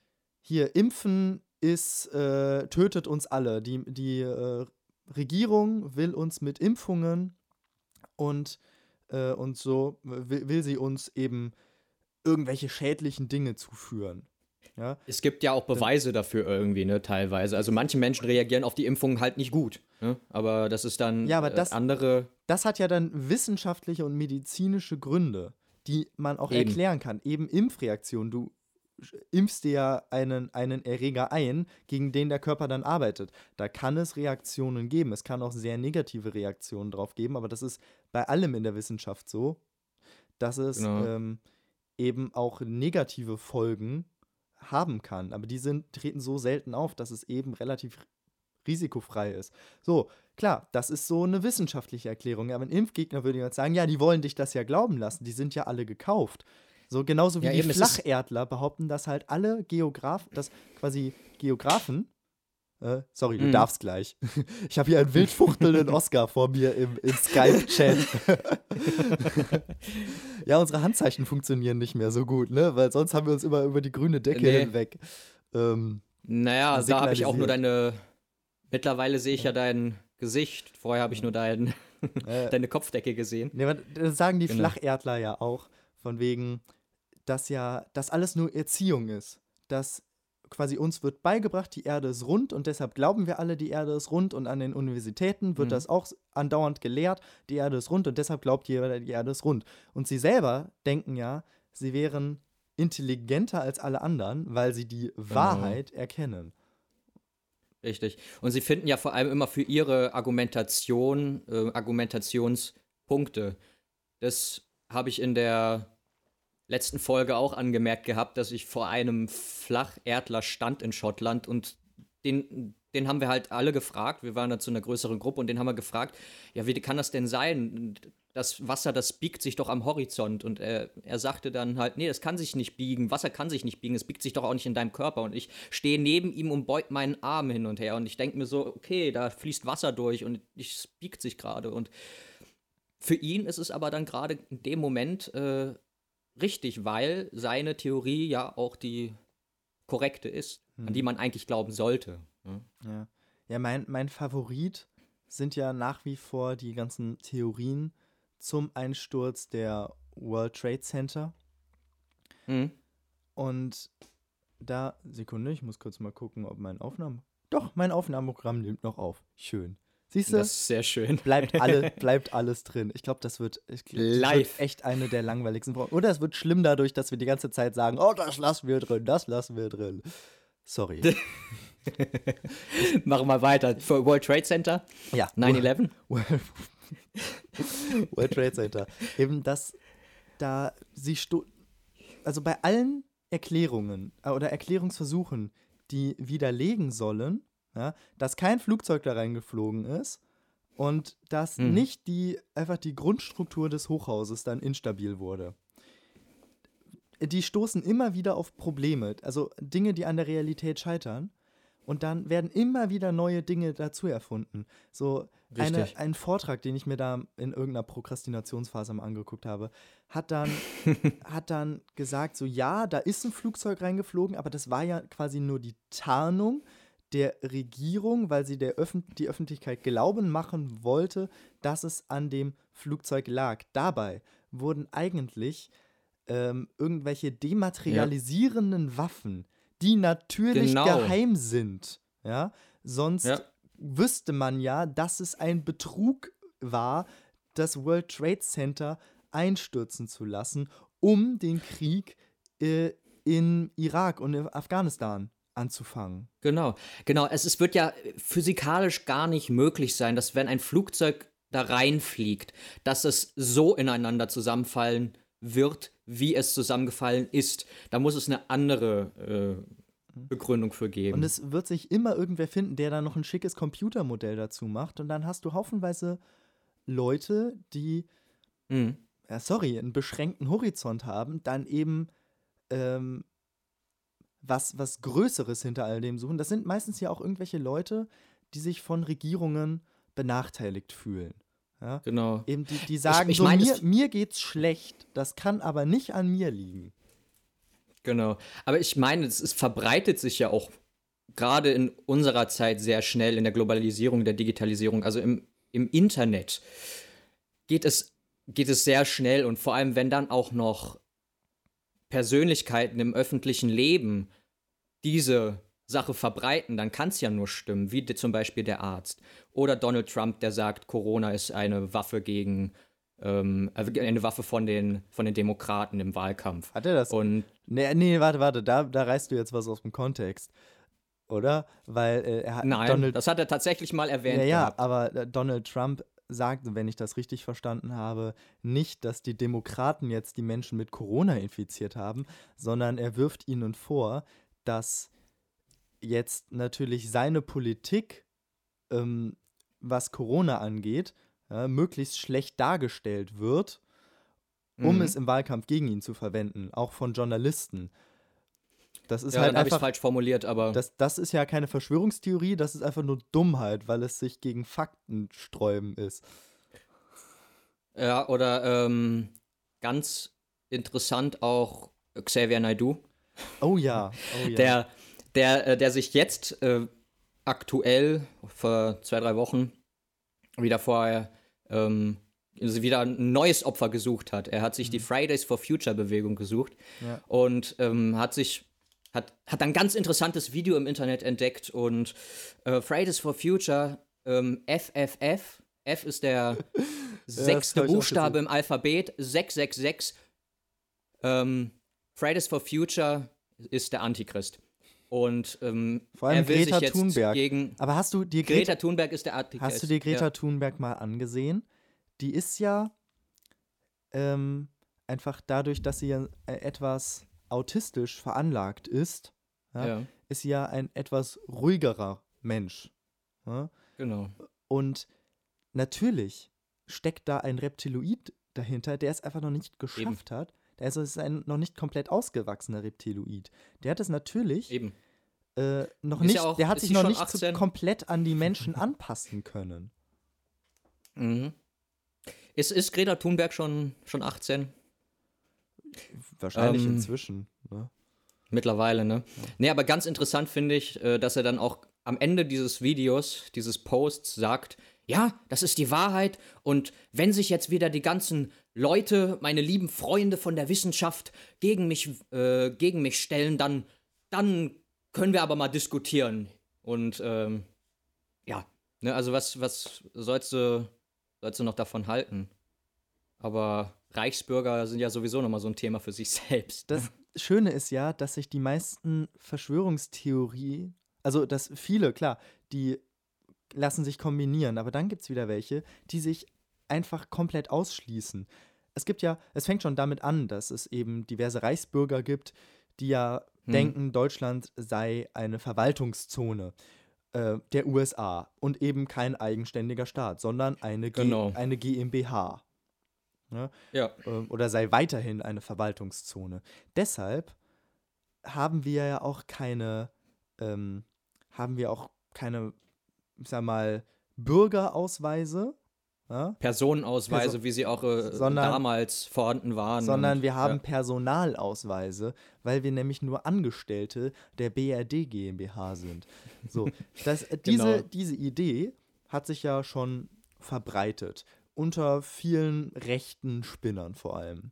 hier, Impfen ist, äh, tötet uns alle. Die, die äh, Regierung will uns mit Impfungen und, äh, und so will, will sie uns eben irgendwelche schädlichen Dinge zuführen. Ja? Es gibt ja auch Beweise dafür irgendwie, ne, teilweise. Also manche Menschen reagieren auf die Impfungen halt nicht gut. Ne? Aber das ist dann ja, aber äh, das, andere. Das hat ja dann wissenschaftliche und medizinische Gründe, die man auch Eben. erklären kann. Eben Impfreaktionen. Du impfst dir ja einen, einen Erreger ein, gegen den der Körper dann arbeitet. Da kann es Reaktionen geben. Es kann auch sehr negative Reaktionen drauf geben, aber das ist bei allem in der Wissenschaft so, dass es genau. ähm, eben auch negative Folgen haben kann. Aber die sind, treten so selten auf, dass es eben relativ risikofrei ist. So, klar, das ist so eine wissenschaftliche Erklärung. Aber ein Impfgegner würde jetzt sagen, ja, die wollen dich das ja glauben lassen, die sind ja alle gekauft. So genauso wie ja, die Flacherdler behaupten, dass halt alle Geografen, dass quasi Geografen, äh, sorry, du mm. darfst gleich. Ich habe hier einen wildfuchtelnden Oscar vor mir im, im Skype-Chat. ja, unsere Handzeichen funktionieren nicht mehr so gut, ne? Weil sonst haben wir uns immer über die grüne Decke nee. hinweg. Ähm, naja, da habe ich auch nur deine. Mittlerweile sehe ich ja dein Gesicht. Vorher habe ich nur dein, äh, deine Kopfdecke gesehen. Nee, das sagen die genau. Flacherdler ja auch. Von wegen, dass ja das alles nur Erziehung ist. Dass quasi uns wird beigebracht, die Erde ist rund und deshalb glauben wir alle, die Erde ist rund und an den Universitäten wird mhm. das auch andauernd gelehrt, die Erde ist rund und deshalb glaubt jeder, die Erde ist rund. Und sie selber denken ja, sie wären intelligenter als alle anderen, weil sie die genau. Wahrheit erkennen. Richtig. Und sie finden ja vor allem immer für ihre Argumentation, äh, Argumentationspunkte. Das habe ich in der letzten Folge auch angemerkt gehabt, dass ich vor einem Flacherdler stand in Schottland und den, den haben wir halt alle gefragt. Wir waren da zu einer größeren Gruppe und den haben wir gefragt, ja, wie kann das denn sein? Das Wasser, das biegt sich doch am Horizont. Und er, er sagte dann halt, nee, das kann sich nicht biegen. Wasser kann sich nicht biegen. Es biegt sich doch auch nicht in deinem Körper. Und ich stehe neben ihm und beug meinen Arm hin und her. Und ich denke mir so, okay, da fließt Wasser durch und es biegt sich gerade. Und für ihn ist es aber dann gerade in dem Moment äh, richtig, weil seine Theorie ja auch die korrekte ist, hm. an die man eigentlich glauben sollte. Ja, ja. ja mein, mein Favorit sind ja nach wie vor die ganzen Theorien zum Einsturz der World Trade Center. Mhm. Und da, Sekunde, ich muss kurz mal gucken, ob mein Aufnahmen. Doch, mein Aufnahmeprogramm nimmt noch auf. Schön. Siehst du? Das ist sehr schön. Bleibt, alle, bleibt alles drin. Ich glaube, das wird, ich, Live. Wird echt eine der langweiligsten Folgen. Oder es wird schlimm dadurch, dass wir die ganze Zeit sagen, oh, das lassen wir drin, das lassen wir drin. Sorry. Machen wir weiter. Für World Trade Center? Ja. 9-11? World Trade Center. Eben, dass da sie, also bei allen Erklärungen äh, oder Erklärungsversuchen, die widerlegen sollen, ja, dass kein Flugzeug da reingeflogen ist und dass mhm. nicht die einfach die Grundstruktur des Hochhauses dann instabil wurde. Die stoßen immer wieder auf Probleme, also Dinge, die an der Realität scheitern. Und dann werden immer wieder neue Dinge dazu erfunden. So eine, ein Vortrag, den ich mir da in irgendeiner Prokrastinationsphase mal angeguckt habe, hat dann, hat dann gesagt, so ja, da ist ein Flugzeug reingeflogen, aber das war ja quasi nur die Tarnung der Regierung, weil sie der Öffn die Öffentlichkeit glauben machen wollte, dass es an dem Flugzeug lag. Dabei wurden eigentlich ähm, irgendwelche dematerialisierenden ja. Waffen, die natürlich genau. geheim sind, ja, sonst ja. wüsste man ja, dass es ein Betrug war, das World Trade Center einstürzen zu lassen, um den Krieg äh, in Irak und in Afghanistan anzufangen. Genau, genau. Es, es wird ja physikalisch gar nicht möglich sein, dass wenn ein Flugzeug da reinfliegt, dass es so ineinander zusammenfallen wird, wie es zusammengefallen ist. Da muss es eine andere äh, Begründung für geben. Und es wird sich immer irgendwer finden, der da noch ein schickes Computermodell dazu macht. Und dann hast du haufenweise Leute, die, mhm. ja, sorry, einen beschränkten Horizont haben, dann eben ähm, was, was Größeres hinter all dem suchen. Das sind meistens ja auch irgendwelche Leute, die sich von Regierungen benachteiligt fühlen. Ja? Genau. Eben die, die sagen, ich, ich so, mein, mir, mir geht's schlecht, das kann aber nicht an mir liegen. Genau. Aber ich meine, es, es verbreitet sich ja auch gerade in unserer Zeit sehr schnell in der Globalisierung, der Digitalisierung, also im, im Internet geht es, geht es sehr schnell und vor allem, wenn dann auch noch Persönlichkeiten im öffentlichen Leben diese Sache verbreiten, dann kann es ja nur stimmen, wie zum Beispiel der Arzt. Oder Donald Trump, der sagt, Corona ist eine Waffe gegen, ähm, äh, eine Waffe von den, von den Demokraten im Wahlkampf. Hat er das? Und nee, nee, warte, warte, da, da reißt du jetzt was aus dem Kontext. Oder? Weil äh, er hat. Nein, Donald, das hat er tatsächlich mal erwähnt. Ja, ja, aber äh, Donald Trump sagt, wenn ich das richtig verstanden habe, nicht, dass die Demokraten jetzt die Menschen mit Corona infiziert haben, sondern er wirft ihnen vor, dass jetzt natürlich seine Politik, ähm, was Corona angeht, ja, möglichst schlecht dargestellt wird, um mhm. es im Wahlkampf gegen ihn zu verwenden, auch von Journalisten. Das ist ja, halt einfach falsch formuliert, aber das, das ist ja keine Verschwörungstheorie, das ist einfach nur Dummheit, weil es sich gegen Fakten sträuben ist. Ja, oder ähm, ganz interessant auch Xavier Naidoo. Oh ja, oh ja. Der, der, äh, der sich jetzt äh, aktuell vor zwei, drei Wochen wieder vorher ähm, also wieder ein neues Opfer gesucht hat. Er hat sich mhm. die Fridays for Future Bewegung gesucht ja. und ähm, hat sich hat, hat ein ganz interessantes Video im Internet entdeckt und äh, Fridays for Future, ähm, FFF, F ist der sechste ja, Buchstabe im Alphabet, 666. Ähm, Fridays for Future ist der Antichrist. Und ähm, Vor allem Greta Thunberg. Aber hast du dir Greta Greta, Thunberg ist der Artikel. hast du dir Greta Ja. Thunberg mal angesehen? Die ist ja ähm, einfach dadurch, dass sie ja äh, etwas autistisch veranlagt ist, ja, Ja, ist sie ja ein etwas ruhigerer Mensch. Genau. Und natürlich steckt da ein Reptiloid dahinter, der es einfach noch nicht geschafft hat. Also es ist ein noch nicht komplett ausgewachsener Reptiloid. Der hat es natürlich Eben. Äh, noch Ist nicht, ja auch- der hat sich noch nicht 18? komplett an die Menschen anpassen können. Mhm. Ist, ist Greta Thunberg schon, schon 18? Wahrscheinlich Ähm, inzwischen. Ne? Mittlerweile, ne? Nee, aber ganz interessant finde ich, äh, dass er dann auch am Ende dieses Videos, dieses Posts sagt, ja, das ist die Wahrheit und wenn sich jetzt wieder die ganzen Leute, meine lieben Freunde von der Wissenschaft gegen mich, äh, gegen mich stellen, dann, dann können wir aber mal diskutieren. Und ähm, ja, ne, also was, was sollst du, sollst du noch davon halten? Aber Reichsbürger sind ja sowieso nochmal so ein Thema für sich selbst. Das Schöne ist ja, dass sich die meisten Verschwörungstheorien, also dass viele, klar, die lassen sich kombinieren, aber dann gibt es wieder welche, die sich einfach komplett ausschließen. Es gibt ja, es fängt schon damit an, dass es eben diverse Reichsbürger gibt, die ja Hm. denken, Deutschland sei eine Verwaltungszone äh, der USA und eben kein eigenständiger Staat, sondern eine, G Genau. eine GmbH Ja. ähm, oder sei weiterhin eine Verwaltungszone. Deshalb haben wir ja auch keine, ähm, haben wir auch keine, ich sag mal, Bürgerausweise? Personenausweise, Perso- wie sie auch äh, Sondern- damals vorhanden waren. sondern und, wir haben Ja. Personalausweise, weil wir nämlich nur Angestellte der BRD GmbH sind. So, das, äh, diese, Genau. diese Idee hat sich ja schon verbreitet. Unter vielen rechten Spinnern vor allem.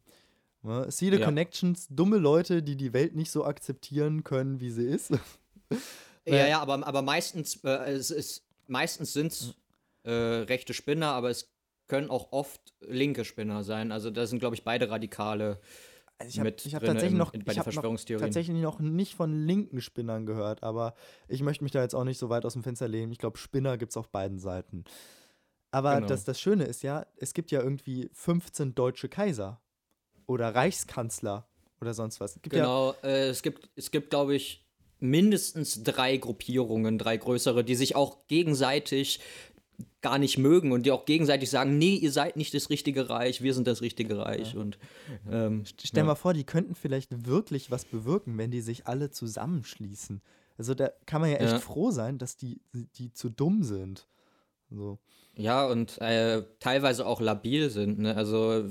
Ne? See the Ja. Connections, dumme Leute, die die Welt nicht so akzeptieren können, wie sie ist. ja, ja, aber, aber meistens, äh, es ist, meistens sind es äh, rechte Spinner, aber es können auch oft linke Spinner sein. Also da sind, glaube ich, beide Radikale Also ich habe mit ich hab tatsächlich im- noch, in- bei ich den hab noch Verschwörungstheorien. tatsächlich noch nicht von linken Spinnern gehört, aber ich möchte mich da jetzt auch nicht so weit aus dem Fenster lehnen. Ich glaube, Spinner gibt es auf beiden Seiten. Aber Genau. das, das Schöne ist ja, es gibt ja irgendwie 15 deutsche Kaiser oder Reichskanzler oder sonst was. Es gibt ja, Genau, äh, es gibt, es gibt, glaube ich, mindestens drei Gruppierungen, drei größere, die sich auch gegenseitig gar nicht mögen und die auch gegenseitig sagen, nee, ihr seid nicht das richtige Reich, wir sind das richtige Reich. Und ähm, stell ja. mal vor, die könnten vielleicht wirklich was bewirken, wenn die sich alle zusammenschließen. Also da kann man ja echt Ja. froh sein, dass die, die zu dumm sind. So. Ja, und äh, teilweise auch labil sind. Ne? Also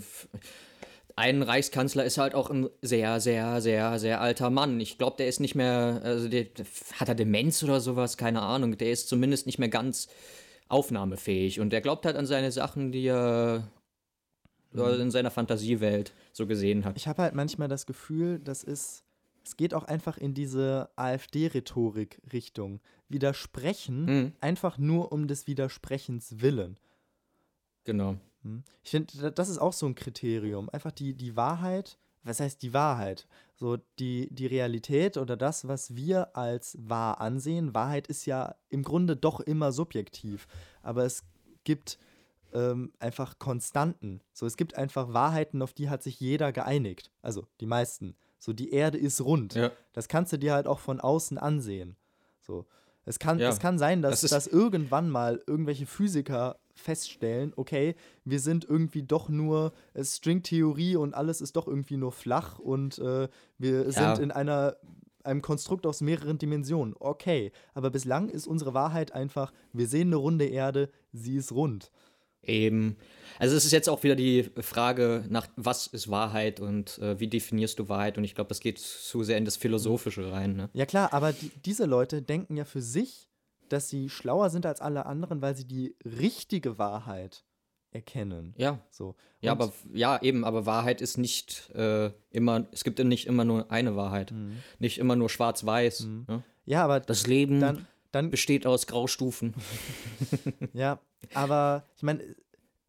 ein Reichskanzler ist halt auch ein sehr, sehr, sehr, sehr alter Mann. Ich glaube, der ist nicht mehr, also der- hat er Demenz oder sowas, keine Ahnung. Der ist zumindest nicht mehr ganz aufnahmefähig. Und der glaubt halt an seine Sachen, die er so in seiner Fantasiewelt so gesehen hat. Ich habe halt manchmal das Gefühl, das ist, es geht auch einfach in diese AfD-Rhetorik-Richtung. Widersprechen, Mhm. einfach nur um des Widersprechens willen. Genau. Hm? Ich finde, das ist auch so ein Kriterium. Einfach die, die Wahrheit, was heißt die Wahrheit? So die, die Realität oder das, was wir als wahr ansehen. Wahrheit ist ja im Grunde doch immer subjektiv. Aber es gibt ähm, einfach Konstanten. So, es gibt einfach Wahrheiten, auf die hat sich jeder geeinigt. Also die meisten. So, die Erde ist rund. Ja. Das kannst du dir halt auch von außen ansehen. So. Es kann, Ja. es kann sein, dass, Das dass irgendwann mal irgendwelche Physiker feststellen, okay, wir sind irgendwie doch nur Stringtheorie und alles ist doch irgendwie nur flach und äh, wir Ja. sind in einer einem Konstrukt aus mehreren Dimensionen. Okay, aber bislang ist unsere Wahrheit einfach, wir sehen eine runde Erde, sie ist rund. Eben. Also es ist jetzt auch wieder die Frage nach, was ist Wahrheit und äh, wie definierst du Wahrheit? Und ich glaube, das geht zu sehr in das Philosophische rein. Ne? Ja klar, aber die, diese Leute denken ja für sich, dass sie schlauer sind als alle anderen, weil sie die richtige Wahrheit erkennen. Ja. So. Ja, aber ja, eben, aber Wahrheit ist nicht äh, immer, es gibt ja nicht immer nur eine Wahrheit. Mhm. Nicht immer nur schwarz-weiß. Ne? Ja, aber Das Leben dann, dann besteht aus Graustufen. Ja, aber ich meine,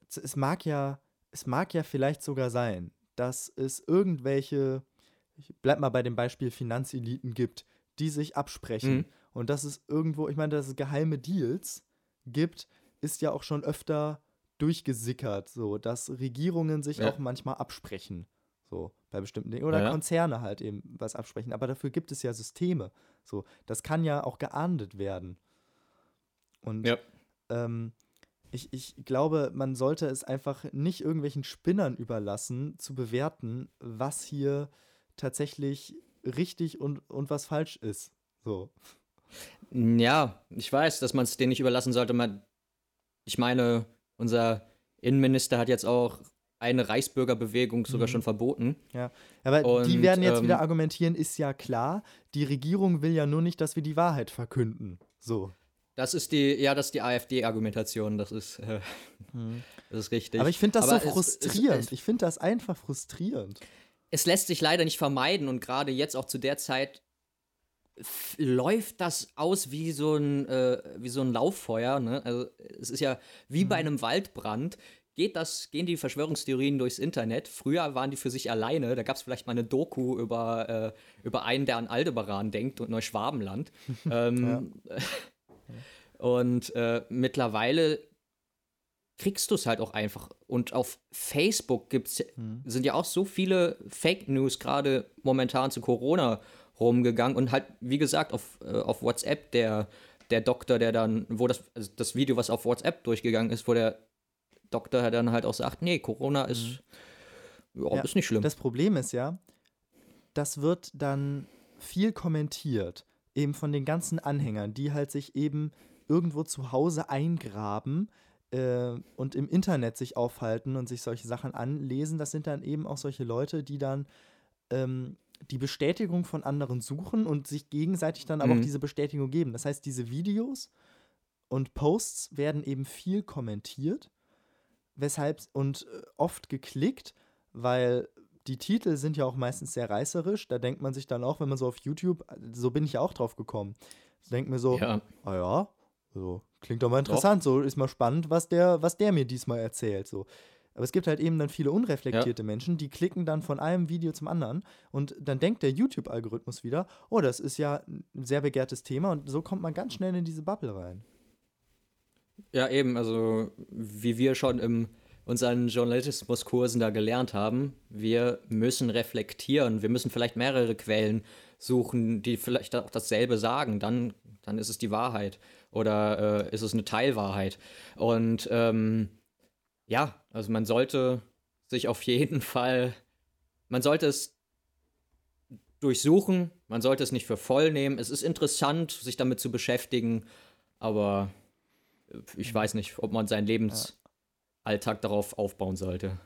es, es mag ja, es mag ja vielleicht sogar sein, dass es irgendwelche, ich bleib mal bei dem Beispiel Finanzeliten gibt, die sich absprechen. Mhm. Und dass es irgendwo, ich meine, dass es geheime Deals gibt, ist ja auch schon öfter durchgesickert, so, dass Regierungen sich Ja. auch manchmal absprechen. So, bei bestimmten Dingen. Oder Ja. Konzerne halt eben was absprechen. Aber dafür gibt es ja Systeme. So, das kann ja auch geahndet werden. Und Ja. ähm, ich, ich glaube, man sollte es einfach nicht irgendwelchen Spinnern überlassen, zu bewerten, was hier tatsächlich richtig und, und was falsch ist. So. Ja, ich weiß, dass man es denen nicht überlassen sollte. Man, ich meine, unser Innenminister hat jetzt auch eine Reichsbürgerbewegung sogar Mhm. schon verboten. Ja, aber die Und, werden jetzt ähm, wieder argumentieren, ist ja klar, die Regierung will ja nur nicht, dass wir die Wahrheit verkünden. So. Das ist die, ja, das ist die AfD-Argumentation, das ist, äh, das ist richtig. Aber ich finde das Aber so es- frustrierend. Es, es, ich finde das einfach frustrierend. es lässt sich leider nicht vermeiden und gerade jetzt auch zu der Zeit läuft das aus wie so ein, äh, wie so ein Lauffeuer. Ne? Also es ist ja wie bei einem Waldbrand. Geht das, gehen die Verschwörungstheorien durchs Internet? Früher waren die für sich alleine. Da gab es vielleicht mal eine Doku über, äh, über einen, der an Aldebaran denkt und Neuschwabenland. ähm, Und äh, mittlerweile kriegst du es halt auch einfach. Und auf Facebook gibt's, sind ja auch so viele Fake News gerade momentan zu Corona rumgegangen. Und halt, wie gesagt, auf, äh, auf WhatsApp, der, der Doktor, der dann, wo das, also das Video, was auf WhatsApp durchgegangen ist, wo der Doktor dann halt auch sagt, nee, Corona ist, ja, Ja, ist nicht schlimm. Das Problem ist ja, das wird dann viel kommentiert, eben von den ganzen Anhängern, die halt sich eben irgendwo zu Hause eingraben äh, und im Internet sich aufhalten und sich solche Sachen anlesen. Das sind dann eben auch solche Leute, die dann ähm, die Bestätigung von anderen suchen und sich gegenseitig dann aber Mhm. auch diese Bestätigung geben. Das heißt, diese Videos und Posts werden eben viel kommentiert, weshalb und äh, oft geklickt, weil die Titel sind ja auch meistens sehr reißerisch. Da denkt man sich dann auch, wenn man so auf YouTube, so bin ich ja auch drauf gekommen. Ich denke mir so, ja. ah ja, so, klingt doch mal interessant, so ist mal spannend, was der, was der mir diesmal erzählt. So. Aber es gibt halt eben dann viele unreflektierte Menschen, die klicken dann von einem Video zum anderen und dann denkt der YouTube-Algorithmus wieder, oh, das ist ja ein sehr begehrtes Thema und so kommt man ganz schnell in diese Bubble rein. Ja, eben, also wie wir schon in unseren Journalismuskursen da gelernt haben, wir müssen reflektieren, wir müssen vielleicht mehrere Quellen suchen, die vielleicht auch dasselbe sagen, dann, dann ist es die Wahrheit oder äh, ist es eine Teilwahrheit. Und ähm, ja, also man sollte sich auf jeden Fall, man sollte es durchsuchen, man sollte es nicht für voll nehmen. Es ist interessant, sich damit zu beschäftigen, aber ich weiß nicht, ob man seinen Lebensalltag darauf aufbauen sollte.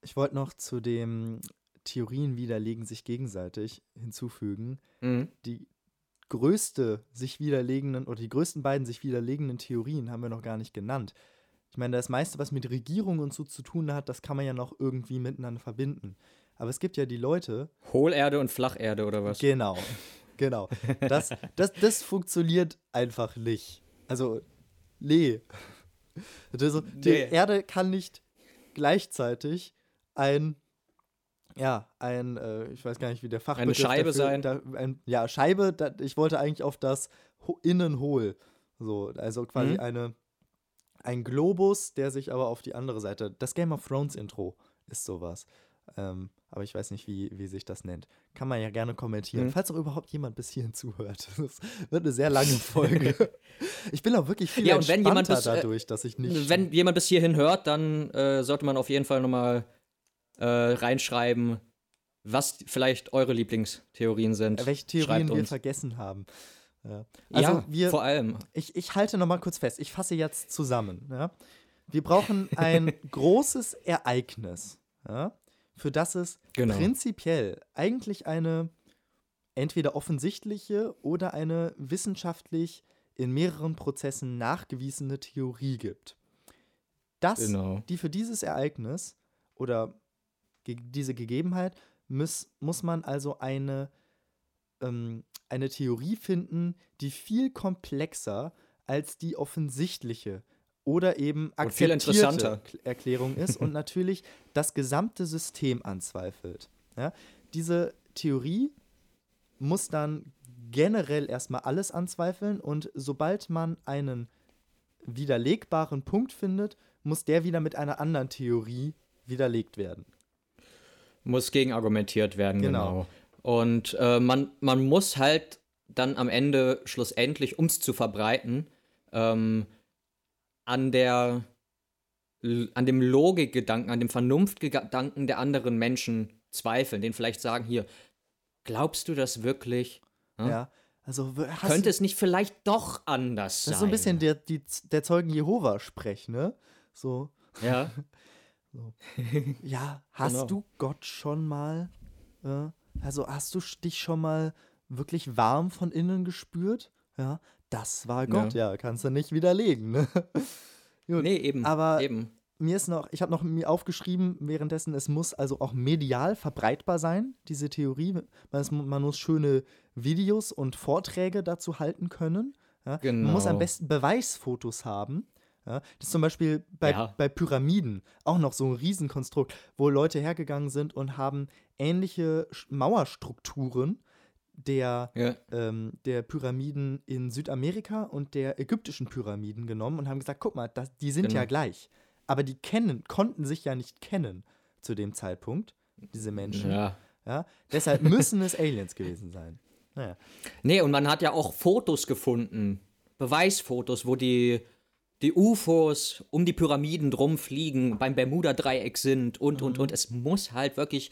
Ich wollte noch zu dem Theorien widerlegen sich gegenseitig hinzufügen. Mhm. Die größte sich widerlegenden oder die größten beiden sich widerlegenden Theorien haben wir noch gar nicht genannt. Ich meine, das meiste, was mit Regierung und so zu tun hat, das kann man ja noch irgendwie miteinander verbinden. Aber es gibt ja die Leute, Hohlerde und Flacherde oder was? Genau, genau. Das, das, das funktioniert einfach nicht. Also, nee. Also, die Nee. Erde kann nicht gleichzeitig ein, ja, ein, äh, ich weiß gar nicht, wie der Fachbegriff Scheibe dafür, sein? Da, ein, ja, Scheibe, da, ich wollte eigentlich auf das Ho Innenhohl. So, also quasi Mhm. eine, ein Globus, der sich aber auf die andere Seite, das Game of Thrones Intro ist sowas. Ähm, aber ich weiß nicht, wie, wie sich das nennt. Kann man ja gerne kommentieren, Mhm. falls auch überhaupt jemand bis hierhin zuhört. Das wird eine sehr lange Folge. ich bin auch wirklich viel Ja, und wenn jemand bis, äh, dadurch, dass ich nicht. Wenn jemand bis hierhin hört, dann äh, sollte man auf jeden Fall nochmal äh, reinschreiben, was vielleicht eure Lieblingstheorien sind. welche Theorien Schreibt wir uns. vergessen haben. Ja. Also ja, wir, vor allem. ich, ich halte noch mal kurz fest. Ich fasse jetzt zusammen. Ja? Wir brauchen ein großes Ereignis, ja? für das es Genau. prinzipiell eigentlich eine entweder offensichtliche oder eine wissenschaftlich in mehreren Prozessen nachgewiesene Theorie gibt. Das, Genau. die für dieses Ereignis oder ge diese Gegebenheit muss, muss man also eine, ähm, eine Theorie finden, die viel komplexer als die offensichtliche oder eben akzeptierte Erklärung ist und natürlich das gesamte System anzweifelt. Ja? Diese Theorie muss dann generell erstmal alles anzweifeln und sobald man einen widerlegbaren Punkt findet, muss der wieder mit einer anderen Theorie widerlegt werden. Muss gegenargumentiert werden, genau. genau. Und äh, man, man muss halt dann am Ende schlussendlich, um es zu verbreiten, ähm, an der an dem Logikgedanken, an dem Vernunftgedanken der anderen Menschen zweifeln, den vielleicht sagen hier, glaubst du das wirklich? Hm? Ja. Also, Könnte es nicht vielleicht doch anders sein? Das ist so ein bisschen der, die, der Zeugen Jehova sprech, ne? So. Ja. so. Ja, hast genau. du Gott schon mal, äh, also hast du dich schon mal wirklich warm von innen gespürt? Ja, das war Gott, ja, ja kannst du nicht widerlegen, ne? Gut, nee, eben. Aber eben. mir ist noch, ich habe noch mir aufgeschrieben, währenddessen, es muss also auch medial verbreitbar sein, diese Theorie. Man, muss schöne Videos und Vorträge dazu halten können. Ja? Genau. Man muss am besten Beweisfotos haben. Ja, das ist zum Beispiel bei, ja. bei Pyramiden auch noch so ein Riesenkonstrukt, wo Leute hergegangen sind und haben ähnliche Mauerstrukturen der, ja. ähm, der Pyramiden in Südamerika und der ägyptischen Pyramiden genommen und haben gesagt, guck mal, das, die sind genau. ja gleich. Aber die kennen, konnten sich ja nicht kennen zu dem Zeitpunkt, diese Menschen. Ja. ja deshalb müssen es Aliens gewesen sein. Naja. Nee, und man hat ja auch Fotos gefunden, Beweisfotos, wo die, die UFOs um die Pyramiden drum fliegen, beim Bermuda-Dreieck sind und, mhm. und, und. Es muss halt wirklich.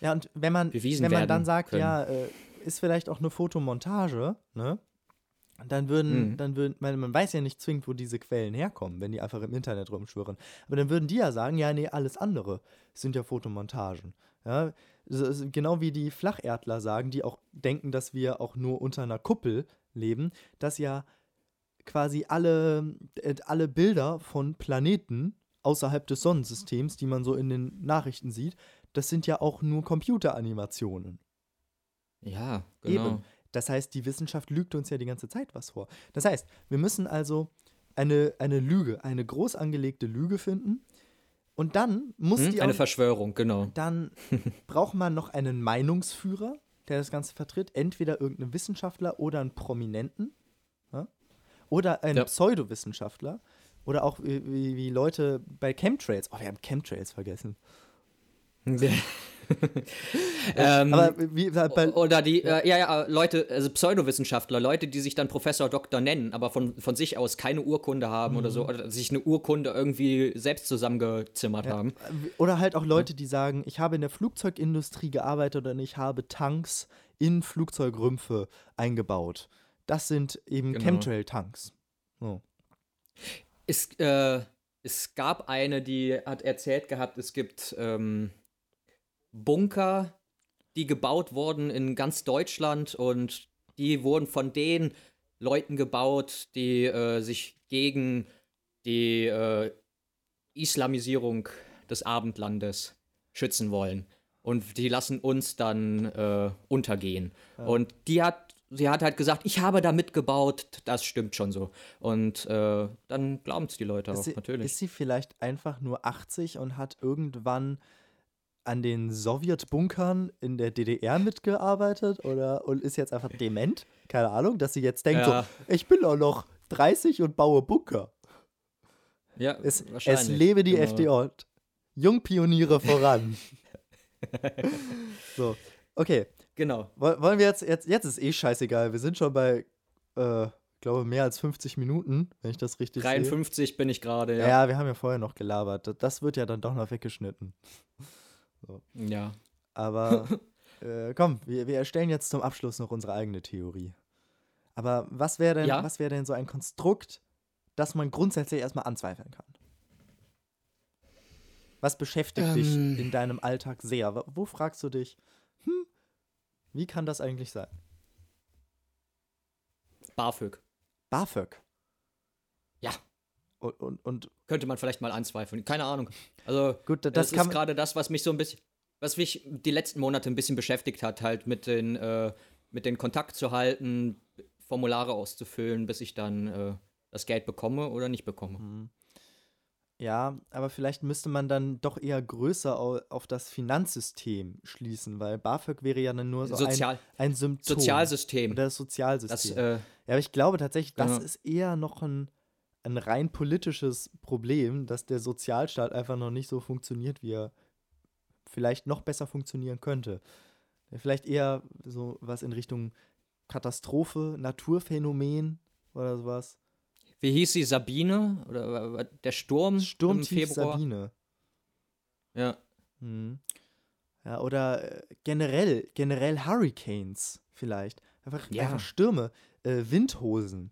Ja, und wenn man, wenn man dann sagt, können. ja, äh, ist vielleicht auch eine Fotomontage, ne? Dann würden, mhm. dann würden, man, man weiß ja nicht zwingend, wo diese Quellen herkommen, wenn die einfach im Internet rumschwirren. Aber dann würden die ja sagen, ja, nee, alles andere sind ja Fotomontagen. Ja, genau wie die Flacherdler sagen, die auch denken, dass wir auch nur unter einer Kuppel leben, dass ja quasi alle, äh, alle Bilder von Planeten außerhalb des Sonnensystems, die man so in den Nachrichten sieht, das sind ja auch nur Computeranimationen. Ja, genau. Eben. Das heißt, die Wissenschaft lügt uns ja die ganze Zeit was vor. Das heißt, wir müssen also eine, eine Lüge, eine groß angelegte Lüge finden. Und dann muss hm, die. Eine auch, Verschwörung, genau. Dann braucht man noch einen Meinungsführer, der das Ganze vertritt. Entweder irgendeinen Wissenschaftler oder einen Prominenten. Ja? Oder einen ja. Pseudowissenschaftler. Oder auch wie, wie, Leute bei Chemtrails. Oh, wir haben Chemtrails vergessen. ähm, aber wie, bei, oder die, äh, ja, ja, Leute, also Pseudowissenschaftler, Leute, die sich dann Professor Doktor nennen, aber von, von sich aus keine Urkunde haben mhm. oder so, oder sich eine Urkunde irgendwie selbst zusammengezimmert ja. haben. Oder halt auch Leute, die sagen, ich habe in der Flugzeugindustrie gearbeitet und ich habe Tanks in Flugzeugrümpfe eingebaut. Das sind eben genau. Chemtrail-Tanks. So. Es, äh, es gab eine, die hat erzählt gehabt, es gibt ähm, Bunker, die gebaut wurden in ganz Deutschland und die wurden von den Leuten gebaut, die äh, sich gegen die äh, Islamisierung des Abendlandes schützen wollen. Und die lassen uns dann äh, untergehen. Ja. Und die hat, sie hat halt gesagt, ich habe da mitgebaut, das stimmt schon so. Und äh, dann glauben es die Leute ist auch, sie, natürlich. Ist sie vielleicht einfach nur 80 und hat irgendwann an den Sowjetbunkern in der DDR mitgearbeitet oder und ist jetzt einfach dement? Keine Ahnung, dass sie jetzt denkt, ja. so, ich bin doch noch 30 und baue Bunker. Ja, es, es lebe die genau. FDJ. Jungpioniere voran. so, okay. Genau. Wollen wir jetzt, jetzt, jetzt ist eh scheißegal. Wir sind schon bei, äh, glaube mehr als 50 Minuten, wenn ich das richtig 53 sehe. 53 bin ich gerade, ja. Ja, wir haben ja vorher noch gelabert. Das wird ja dann doch noch weggeschnitten. So. Ja. Aber äh, komm, wir, wir erstellen jetzt zum Abschluss noch unsere eigene Theorie. Aber was wäre denn, ja? wär denn so ein Konstrukt, das man grundsätzlich erstmal anzweifeln kann? Was beschäftigt ähm. dich in deinem Alltag sehr? Wo fragst du dich, hm, wie kann das eigentlich sein? BAföG. BAföG? Ja. Und, und, und könnte man vielleicht mal anzweifeln. Keine Ahnung. Also, Gut, das, das ist gerade das, was mich so ein bisschen, was mich die letzten Monate ein bisschen beschäftigt hat, halt mit den, äh, mit den Kontakt zu halten, Formulare auszufüllen, bis ich dann äh, das Geld bekomme oder nicht bekomme. Mhm. Ja, aber vielleicht müsste man dann doch eher größer au- auf das Finanzsystem schließen, weil BAföG wäre ja dann nur so Sozial ein, ein Symptom. Sozialsystem. Oder das Sozialsystem. Das, äh, ja, aber ich glaube tatsächlich, das Genau. ist eher noch ein, ein rein politisches Problem, dass der Sozialstaat einfach noch nicht so funktioniert, wie er vielleicht noch besser funktionieren könnte. Vielleicht eher so was in Richtung Katastrophe, Naturphänomen oder sowas. Wie hieß sie? Sabine? Oder der Sturm Sturmtief im Februar? Sabine. Ja. Mhm. Ja, oder äh, generell, generell Hurricanes vielleicht. Einfach, Ja. einfach Stürme, äh, Windhosen.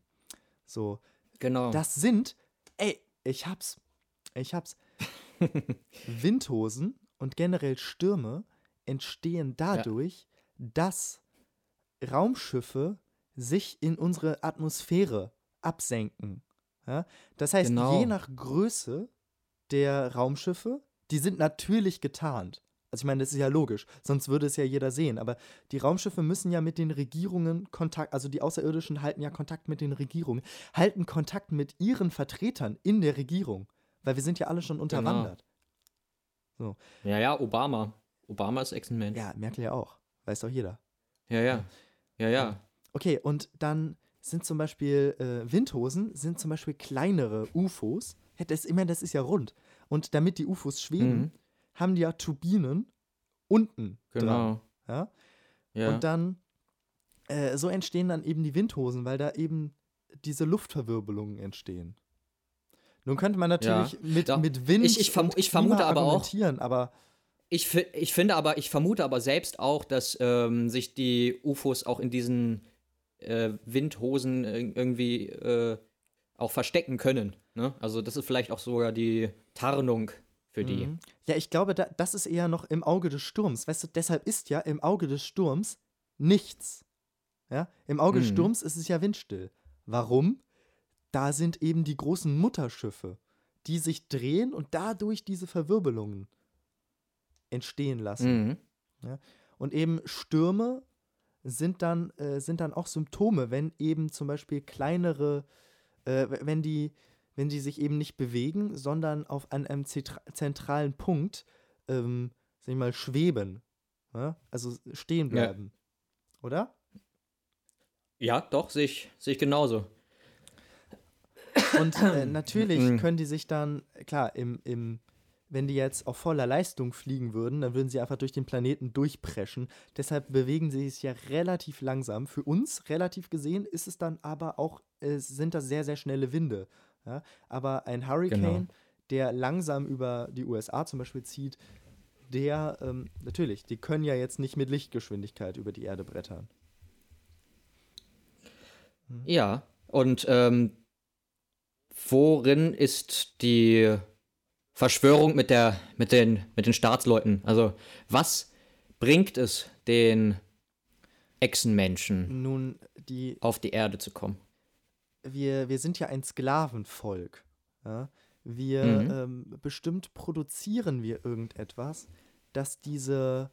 So, Genau. das sind, ey, ich hab's, ich hab's. Windhosen und generell Stürme entstehen dadurch, dass Raumschiffe sich in unsere Atmosphäre absenken. Ja? Das heißt, Genau. je nach Größe der Raumschiffe, die sind natürlich getarnt. Also ich meine, das ist ja logisch, sonst würde es ja jeder sehen. Aber die Raumschiffe müssen ja mit den Regierungen Kontakt, also die Außerirdischen halten ja Kontakt mit den Regierungen, halten Kontakt mit ihren Vertretern in der Regierung, weil wir sind ja alle schon unterwandert. ja, ja, Obama. Obama ist Echsenmensch. Ja, Merkel ja auch, weiß doch jeder. ja, ja. Ja, ja. Okay, und dann sind zum Beispiel äh, Windhosen, sind zum Beispiel kleinere UFOs. Ja, das, ich meine, das ist ja rund. Und damit die UFOs schweben, Mhm. haben die ja Turbinen unten dran. Genau. Ja? Ja. Und dann, äh, so entstehen dann eben die Windhosen, weil da eben diese Luftverwirbelungen entstehen. Nun könnte man natürlich Ja, mit, da- mit Wind ich- ich verm- ich vermute aber auch- aber Ich, ich finde aber, ich vermute aber selbst auch, dass ähm, sich die UFOs auch in diesen äh, Windhosen ir- irgendwie äh, auch verstecken können. Ne? Also das ist vielleicht auch sogar die Tarnung für die. Mhm. Ja, ich glaube, da, das ist eher noch im Auge des Sturms. Weißt du, deshalb ist ja im Auge des Sturms nichts. Ja, im Auge des Mhm. Sturms ist es ja windstill. Warum? Da sind eben die großen Mutterschiffe, die sich drehen und dadurch diese Verwirbelungen entstehen lassen. Mhm. Und eben Stürme sind dann, äh, sind dann auch Symptome, wenn eben zum Beispiel kleinere, äh, wenn die, wenn die sich eben nicht bewegen, sondern auf einem zentra zentralen Punkt, ähm, sag ich mal, schweben. Ja? Also stehen Ja. bleiben. Oder? Ja, doch, sehe ich, sehe ich genauso. Und äh, natürlich Mhm. können die sich dann, klar, im, im, wenn die jetzt auf voller Leistung fliegen würden, dann würden sie einfach durch den Planeten durchpreschen. Deshalb bewegen sie sich ja relativ langsam. Für uns relativ gesehen ist es dann aber auch, äh, sind das sehr, sehr schnelle Winde. Ja? Aber ein Hurricane, Genau. der langsam über die USA zum Beispiel zieht, der, ähm, natürlich, die können ja jetzt nicht mit Lichtgeschwindigkeit über die Erde brettern. Ja, und ähm, worin ist die Verschwörung mit, der, mit, den, mit den Staatsleuten? Also, was bringt es den Echsenmenschen Nun, die auf die Erde zu kommen? wir, wir sind ja ein Sklavenvolk. Ja? Wir Mhm. ähm, bestimmt produzieren wir irgendetwas, das diese,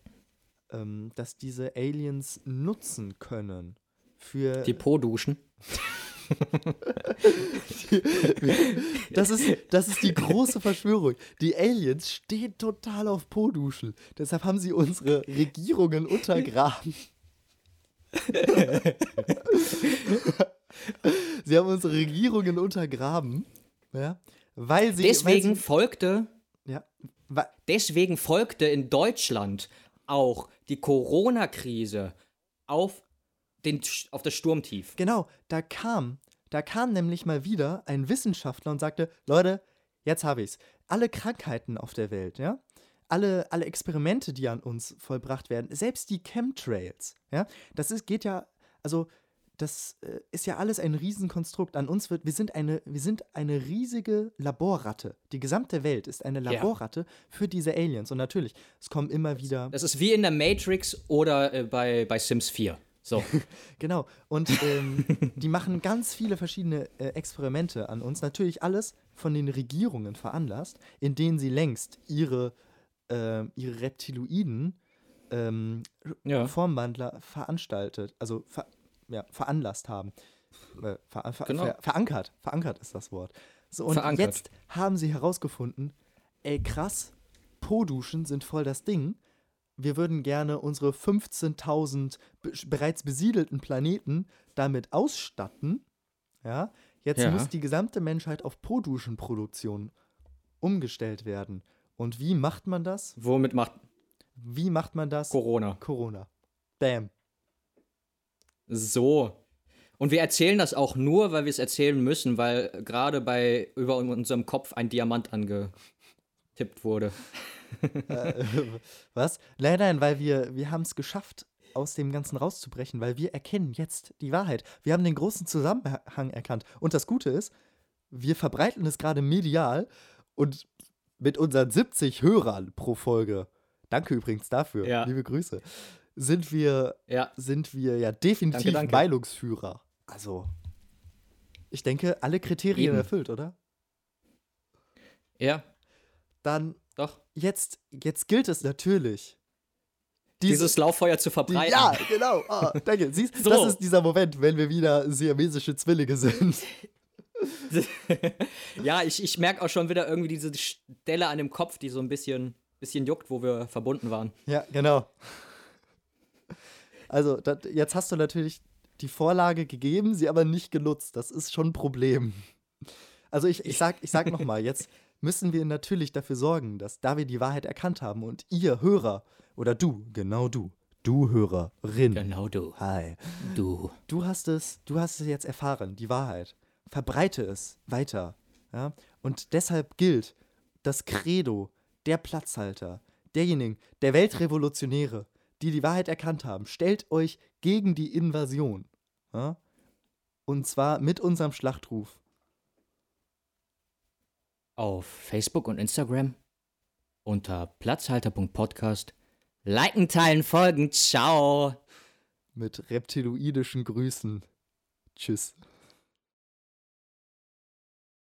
ähm, dass diese Aliens nutzen können. Für Die Po-Duschen? das, ist, das ist die große Verschwörung. Die Aliens stehen total auf Po-Duschen. Deshalb haben sie unsere Regierungen untergraben. sie haben unsere Regierungen untergraben. Ja? Weil sie. Deswegen weil sie, folgte, ja, deswegen folgte in Deutschland auch die Corona-Krise auf, den, auf das Sturmtief. Genau, da kam, da kam nämlich mal wieder ein Wissenschaftler und sagte, Leute, jetzt habe ich's. Alle Krankheiten auf der Welt, ja, alle, alle Experimente, die an uns vollbracht werden, selbst die Chemtrails, ja, das ist, geht ja, also das äh, ist ja alles ein Riesenkonstrukt. An uns wird, wir sind eine, wir sind eine riesige Laborratte. Die gesamte Welt ist eine Ja. Laborratte für diese Aliens. Und natürlich, es kommen immer wieder. Das ist wie in der Matrix oder äh, bei, bei Sims 4. So. Genau. Und ähm, die machen ganz viele verschiedene äh, Experimente an uns. Natürlich alles von den Regierungen veranlasst, in denen sie längst ihre, äh, ihre Reptiloiden ähm, Ja. Formwandler veranstaltet, also ver, ja, veranlasst haben. Äh, ver, ver, Genau. ver, verankert, verankert ist das Wort. So, und Verankert. jetzt haben sie herausgefunden, ey krass, Po-Duschen sind voll das Ding. Wir würden gerne unsere 15.000 be bereits besiedelten Planeten damit ausstatten. Ja, jetzt Ja. muss die gesamte Menschheit auf Po-Duschen-Produktion umgestellt werden. Und wie macht man das? Womit macht Wie macht man das? Corona? Corona. Bam. So. Und wir erzählen das auch nur, weil wir es erzählen müssen, weil gerade bei über unserem Kopf ein Diamant angetippt wurde. äh, was? Nein, nein, weil wir, wir haben es geschafft, aus dem Ganzen rauszubrechen, weil wir erkennen jetzt die Wahrheit. Wir haben den großen Zusammenhang erkannt. Und das Gute ist, wir verbreiten es gerade medial und mit unseren 70 Hörern pro Folge, danke übrigens dafür, Ja. liebe Grüße, sind wir, Ja. sind wir ja definitiv Danke, danke. Meinungsführer. Also, ich denke, alle Kriterien Eben. erfüllt, oder? Ja, Dann doch. jetzt, jetzt gilt es natürlich. diese- Dieses Lauffeuer zu verbreiten. ja, genau. Ah, danke. Siehst, So. das ist dieser Moment, wenn wir wieder siamesische Zwillinge sind. ja, ich, ich merke auch schon wieder irgendwie diese Stelle an dem Kopf, die so ein bisschen, bisschen juckt, wo wir verbunden waren. Ja, genau. Also, dat, jetzt hast du natürlich die Vorlage gegeben, sie aber nicht genutzt. Das ist schon ein Problem. Also, ich, ich sag, ich sag nochmal, jetzt müssen wir natürlich dafür sorgen, dass da wir die Wahrheit erkannt haben und ihr Hörer oder du, genau du, du Hörerin. Genau du. Hi. Du. du hast es, du hast es jetzt erfahren, die Wahrheit. Verbreite es weiter. Ja? Und deshalb gilt das Credo der Platzhalter, derjenigen, der Weltrevolutionäre, die die Wahrheit erkannt haben. Stellt euch gegen die Invasion. Ja? Und zwar mit unserem Schlachtruf. Auf Facebook und Instagram unter platzhalter.podcast. Liken, teilen, folgen. Ciao. Mit reptiloidischen Grüßen. Tschüss.